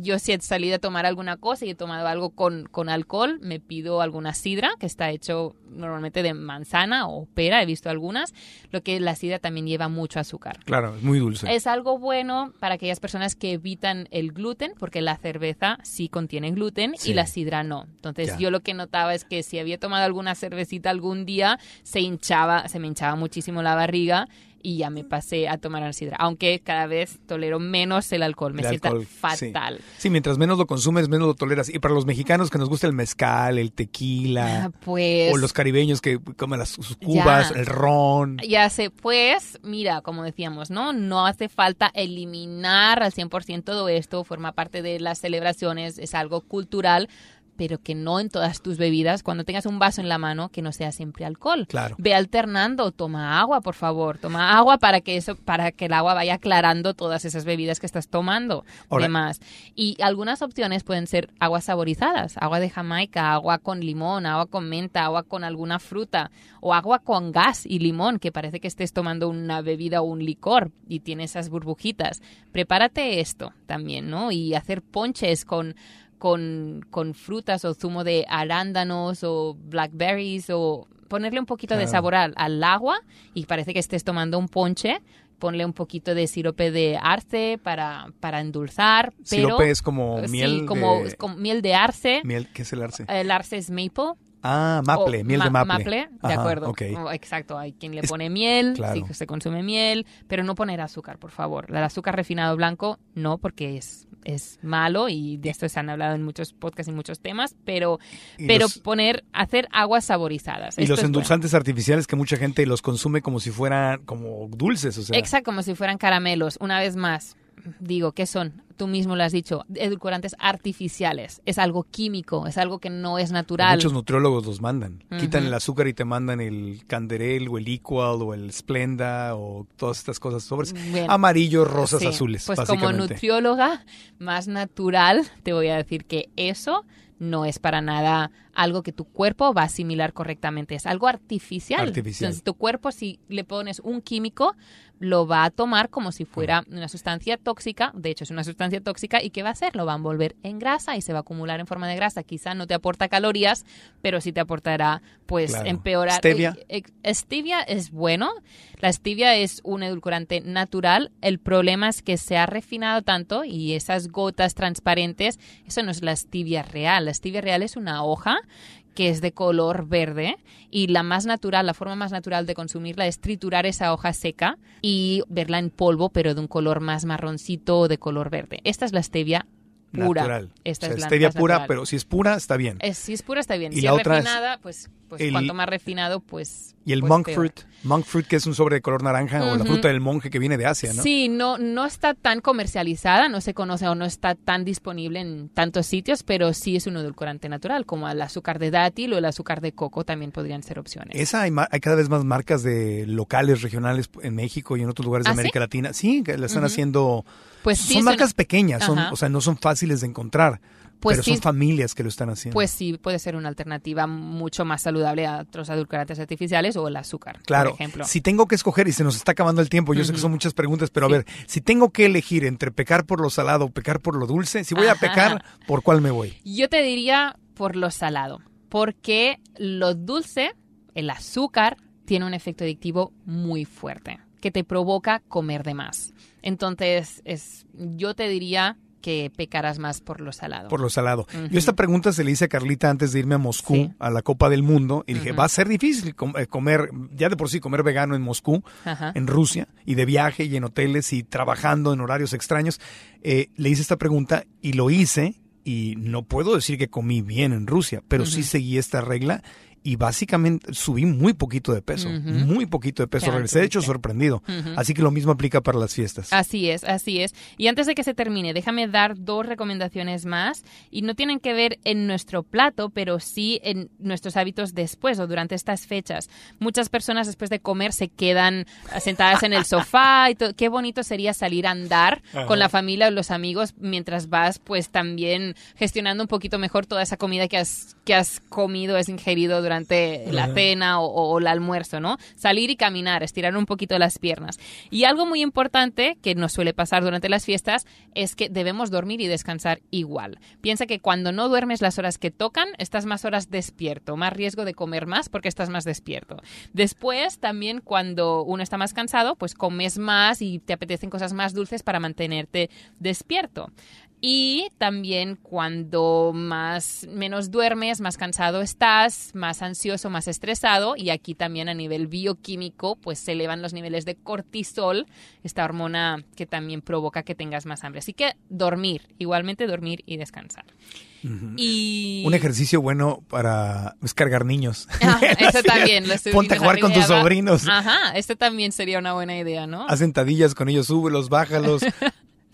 yo si he salido a tomar alguna cosa y he tomado algo con, con alcohol, me pido alguna sidra, que está hecho normalmente de manzana o pera, he visto algunas. Lo que la sidra también lleva mucho azúcar. Claro, es muy dulce. Es algo bueno para aquellas personas que evitan el gluten, porque la cerveza sí contiene gluten Sí. y la sidra no. Entonces Ya. yo lo que notaba es que si había tomado alguna cervecita algún día, se hinchaba, se me hinchaba muchísimo la barriga y ya me pasé a tomar la sidra. Aunque cada vez tolero menos el alcohol, me El sienta alcohol, sí. fatal. Sí, mientras menos lo consumes, menos lo toleras. Y para los mexicanos que nos gusta el mezcal, el tequila, Ah, Pues o los caribeños que comen las, sus cubas, Ya. el ron. Ya sé, pues, mira, como decíamos, ¿no? No hace falta eliminar al 100% todo esto, forma parte de las celebraciones, es algo cultural, pero que no en todas tus bebidas, cuando tengas un vaso en la mano, que no sea siempre alcohol. Claro. Ve alternando, toma agua, por favor, toma agua para que eso, para que el agua vaya aclarando todas esas bebidas que estás tomando. Ahora- demás. Y algunas opciones pueden ser aguas saborizadas, agua de Jamaica, agua con limón, agua con menta, agua con alguna fruta, o agua con gas y limón, que parece que estés tomando una bebida o un licor y tiene esas burbujitas. Prepárate esto también, ¿no? Y hacer ponches con con, con frutas o zumo de arándanos o blackberries o ponerle un poquito de sabor al, al agua y parece que estés tomando un ponche. Ponle un poquito de sirope de arce para, para endulzar. Pero, Sirope es como Sí, miel como, de... como miel de arce. Miel, ¿qué es el arce? El arce es maple. Ah, maple, o miel de ma- maple. de acuerdo. ok. Oh, exacto, hay quien le Es- pone miel, claro. sí, se consume miel, pero no poner azúcar, por favor. El azúcar refinado blanco no, porque es, es malo y de esto se han hablado en muchos podcasts y muchos temas, pero, pero los- poner, hacer aguas saborizadas. Y Esto los bueno. endulzantes artificiales que mucha gente los consume como si fueran como dulces, o sea. Exacto, como si fueran caramelos. Una vez más, digo, ¿qué son? Tú mismo lo has dicho, edulcorantes artificiales. Es algo químico, es algo que no es natural. Muchos nutriólogos los mandan. Quitan el azúcar y te mandan el Canderel o el Equal o el Splenda o todas estas cosas sobres. Bueno, Amarillos, rosas, Sí, azules, Pues como nutrióloga más natural, te voy a decir que eso no es para nada algo que tu cuerpo va a asimilar correctamente. Es algo artificial. Artificial. Entonces, tu cuerpo, si le pones un químico, lo va a tomar como si fuera una sustancia tóxica. De hecho, es una sustancia tóxica. ¿Y qué va a hacer? Lo va a envolver en grasa y se va a acumular en forma de grasa. Quizá no te aporta calorías, pero sí te aportará, pues, Claro. empeorar. Stevia. Eh, eh, Stevia es bueno. La stevia es un edulcorante natural. El problema es que se ha refinado tanto y esas gotas transparentes, eso no es la stevia real. La stevia real es una hoja que es de color verde y la más natural, la forma más natural de consumirla es triturar esa hoja seca y verla en polvo, pero de un color más marroncito o de color verde. Esta es la stevia pura. Natural. Esta o sea, es la stevia pura, natural. pero si es pura, está bien. Es- si es pura está bien. Y si la es otra refinada, pues pues El- cuanto más refinado, pues... Y el pues monk peor. fruit. Monk fruit, que es un sobre de color naranja, o la fruta del monje que viene de Asia, ¿no? Sí, no, no está tan comercializada, no se conoce o no está tan disponible en tantos sitios, pero sí es un edulcorante natural, como el azúcar de dátil o el azúcar de coco también podrían ser opciones. Esa hay, hay cada vez más marcas de locales, regionales en México y en otros lugares de ¿Ah, sí? América Latina. Sí, que la están haciendo. Pues sí, son son- marcas pequeñas, son, Ajá. o sea, no son fáciles de encontrar. Pues pero sí. son familias que lo están haciendo. Pues sí, puede ser una alternativa mucho más saludable a otros edulcorantes artificiales o el azúcar, Claro, por ejemplo. si tengo que escoger, y se nos está acabando el tiempo, yo sé que son muchas preguntas, pero Sí. a ver, si tengo que elegir entre pecar por lo salado o pecar por lo dulce, si voy a pecar, ¿por cuál me voy? Yo te diría por lo salado, porque lo dulce, el azúcar, tiene un efecto adictivo muy fuerte, que te provoca comer de más. Entonces, es, yo te diría que pecarás más por lo salado. Por lo salado. Yo esta pregunta se le hice a Carlita antes de irme a Moscú, Sí. a la Copa del Mundo, y dije, va a ser difícil eh, comer, ya de por sí comer vegano en Moscú, en Rusia, y de viaje y en hoteles y trabajando en horarios extraños. Eh, le hice esta pregunta y lo hice, y no puedo decir que comí bien en Rusia, pero sí seguí esta regla. Y básicamente subí muy poquito de peso, muy poquito de peso. Regresé, de hecho, sorprendido. Así que lo mismo aplica para las fiestas. Así es, así es. Y antes de que se termine, déjame dar dos recomendaciones más y no tienen que ver en nuestro plato, pero sí en nuestros hábitos después o durante estas fechas. Muchas personas después de comer se quedan sentadas en el sofá y. Qué bonito sería salir a andar con la familia o los amigos mientras vas pues también gestionando un poquito mejor toda esa comida que has, que has comido, has ingerido durante la cena o, o el almuerzo, ¿no? Salir y caminar, estirar un poquito las piernas. Y algo muy importante que nos suele pasar durante las fiestas es que debemos dormir y descansar igual. Piensa que cuando no duermes las horas que tocan, estás más horas despierto, más riesgo de comer más porque estás más despierto. Después, también cuando uno está más cansado, pues comes más y te apetecen cosas más dulces para mantenerte despierto. Y también cuando más menos duermes, más cansado estás, más ansioso, más estresado y aquí también a nivel bioquímico pues se elevan los niveles de cortisol, esta hormona que también provoca que tengas más hambre. Así que dormir, igualmente dormir y descansar. Y Un ejercicio bueno para es cargar niños. Ah, eso también, los Ponte a jugar con tus sobrinos. Ajá, esto también sería una buena idea, ¿no? Haz sentadillas con ellos, súbelos, bájalos.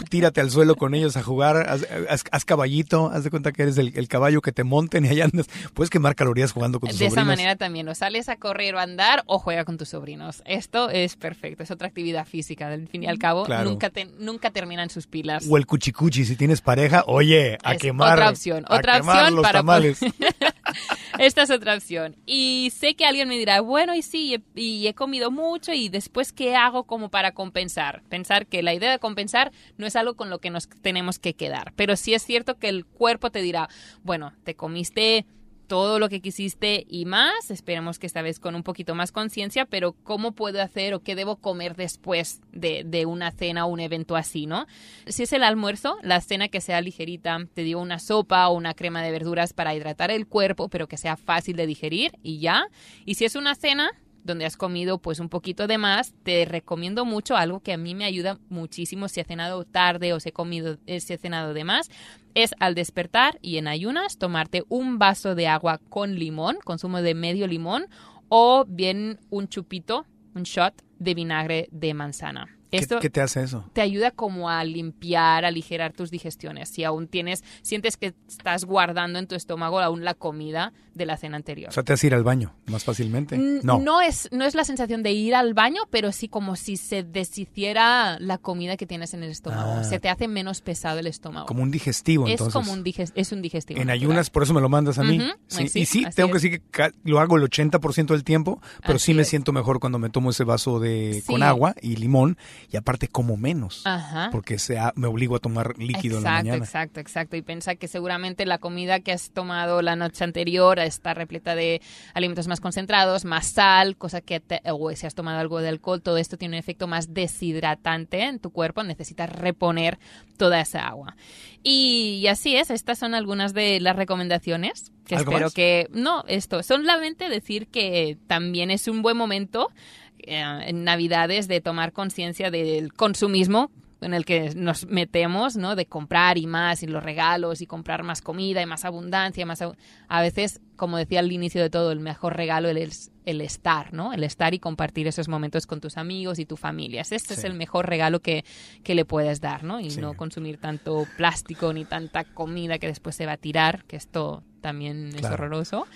Tírate al suelo con ellos a jugar, haz, haz- haz caballito, haz de cuenta que eres el, el caballo que te monten y allá andas. Puedes quemar calorías jugando con tus De esa sobrinos. manera también, o sales a correr o a andar o juega con tus sobrinos. Esto es perfecto, es otra actividad física. Al fin y al cabo, Claro. nunca, te- nunca terminan sus pilas. O el cuchicuchi, si tienes pareja, oye, a Es quemar. otra opción, a otra quemar opción los para tamales. Esta es otra opción. Y sé que alguien me dirá, bueno, y sí, y he comido mucho y después, ¿qué hago como para compensar? Pensar que la idea de compensar no es algo con lo que nos tenemos que quedar. Pero sí es cierto que el cuerpo te dirá, bueno, te comiste todo lo que quisiste y más, esperemos que esta vez con un poquito más conciencia, pero ¿cómo puedo hacer o qué debo comer después de, de una cena o un evento así, no? Si es el almuerzo, la cena que sea ligerita, te digo una sopa o una crema de verduras para hidratar el cuerpo, pero que sea fácil de digerir y ya. Y si es una cena donde has comido pues un poquito de más, te recomiendo mucho algo que a mí me ayuda muchísimo si he cenado tarde o si he comido, eh, si he cenado de más, es al despertar y en ayunas tomarte un vaso de agua con limón, consumo de medio limón o bien un chupito, un shot de vinagre de manzana. ¿Qué, Esto qué te hace eso? te ayuda como a limpiar, a aligerar tus digestiones. Si aún tienes, sientes que estás guardando en tu estómago aún la comida de la cena anterior. O sea, te hace ir al baño más fácilmente. N- No. es, no es la sensación de ir al baño, pero sí como si se deshiciera la comida que tienes en el estómago. Ah. Se te hace menos pesado el estómago. Como un digestivo, es entonces. como un diges- es un digestivo. En natural. ayunas, por eso me lo mandas a mí. Sí, sí, y sí, tengo que es. decir que lo hago el 80% del tiempo, pero sí me es. siento mejor cuando me tomo ese vaso de con agua y limón y aparte como menos, Ajá. porque sea, me obligo a tomar líquido en la Exacto, mañana. exacto, exacto. Y piensa que seguramente la comida que has tomado la noche anterior está repleta de alimentos más concentrados, más sal, cosa que te- o si has tomado algo de alcohol, todo esto tiene un efecto más deshidratante en tu cuerpo, necesitas reponer toda esa agua. Y, y así es, estas son algunas de las recomendaciones que ¿Algo espero más? que no, esto, solamente decir que también es un buen momento en Navidades de tomar conciencia del consumismo en el que nos metemos, ¿no? De comprar y más, y los regalos, y comprar más comida, y más abundancia, más... A veces, como decía al inicio de todo, el mejor regalo es el estar, ¿no? El estar y compartir esos momentos con tus amigos y tu familia. Este es el mejor regalo que, que, le puedes dar, ¿no? Y no consumir tanto plástico ni tanta comida que después se va a tirar, que esto también es horroroso.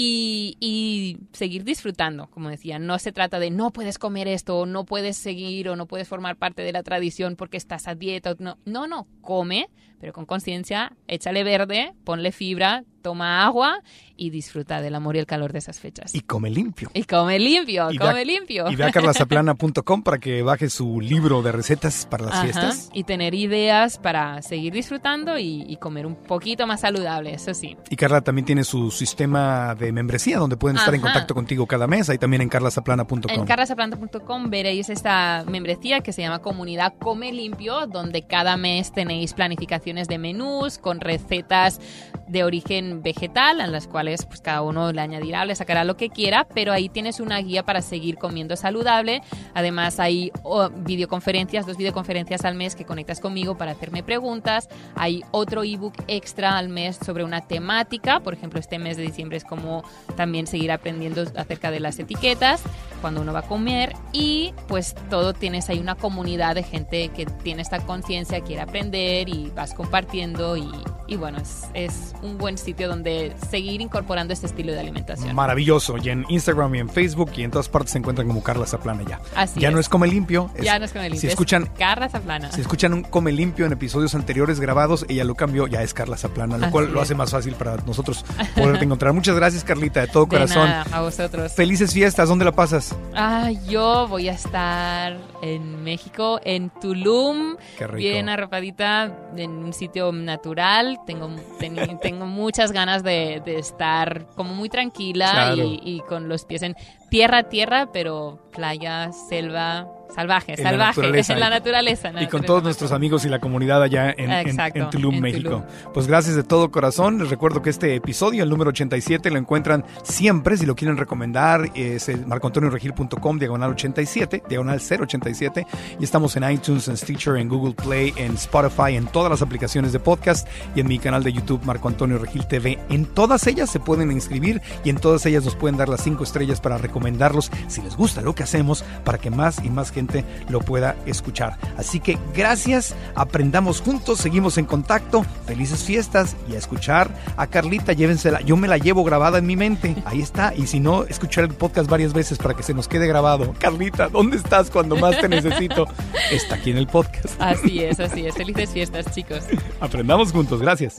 Y, seguir disfrutando, como decía. No se trata de no puedes comer esto, o no puedes seguir, o no puedes formar parte de la tradición porque estás a dieta. No, no, no. come, pero con conciencia, échale verde, ponle fibra, toma agua y disfruta del amor y el calor de esas fechas. Y come limpio. Y come limpio, come limpio. Y ve a carlasaplana.com para que baje su libro de recetas para las fiestas. Y tener ideas para seguir disfrutando y, comer un poquito más saludable, eso sí. Y Carla también tiene su sistema de membresía donde pueden estar en contacto contigo cada mes, ahí también en carlasaplana.com. En carlasaplana.com veréis esta membresía que se llama Comunidad Come Limpio, donde cada mes tenéis planificaciones de menús con recetas de origen vegetal, en las cuales pues, cada uno le añadirá, le sacará lo que quiera, pero ahí tienes una guía para seguir comiendo saludable. Además hay videoconferencias, dos videoconferencias al mes que conectas conmigo para hacerme preguntas. Hay otro ebook extra al mes sobre una temática, por ejemplo este mes de diciembre es como también seguir aprendiendo acerca de las etiquetas cuando uno va a comer y pues todo tienes ahí una comunidad de gente que tiene esta conciencia, quiere aprender y vas compartiendo y, bueno, es, un buen sitio donde seguir incorporando este estilo de alimentación. Maravilloso. Y en Instagram y en Facebook y en todas partes se encuentran como Carla Zaplana ya. Así ya no es Come Limpio. ya no es Come Limpio. Si escuchan, Carla Zaplana. Si escuchan un Come Limpio en episodios anteriores grabados, ella lo cambió, ya es Carla Zaplana, lo cual lo hace más fácil para nosotros poderte encontrar. Muchas gracias, Carlita, de todo de corazón. Nada, a vosotros. Felices fiestas. ¿Dónde la pasas? Ah, yo voy a estar en México, en Tulum. Qué rico. Bien arropadita en un sitio natural. Tengo, tengo muchas ganas de, de, estar como muy tranquila claro. y, y, con los pies en tierra, tierra, pero playa, selva, salvaje, en salvaje, la naturaleza, en la naturaleza. Y con todos nuestros amigos y la comunidad allá en, en, en Tulum, México. Tulum. Pues gracias de todo corazón. Les recuerdo que este episodio, el número 87, lo encuentran siempre, si lo quieren recomendar, es marcoantonioregil.com, diagonal 87, diagonal 087. Y estamos en iTunes, en Stitcher, en Google Play, en Spotify, en todas las aplicaciones de podcast y en mi canal de YouTube, Marco Antonio Regil TV. En todas ellas se pueden inscribir y en todas ellas nos pueden dar las cinco estrellas para recomendarlos si les gusta lo que hacemos, para que más y más gente lo pueda escuchar. Así que gracias, aprendamos juntos, seguimos en contacto, felices fiestas y a escuchar a Carlita, llévensela, yo me la llevo grabada en mi mente, ahí está, y si no, escuchar el podcast varias veces para que se nos quede grabado. Carlita, ¿dónde estás cuando más te necesito? Está aquí en el podcast. Así es, así es, felices fiestas chicos. Aprendamos juntos, gracias.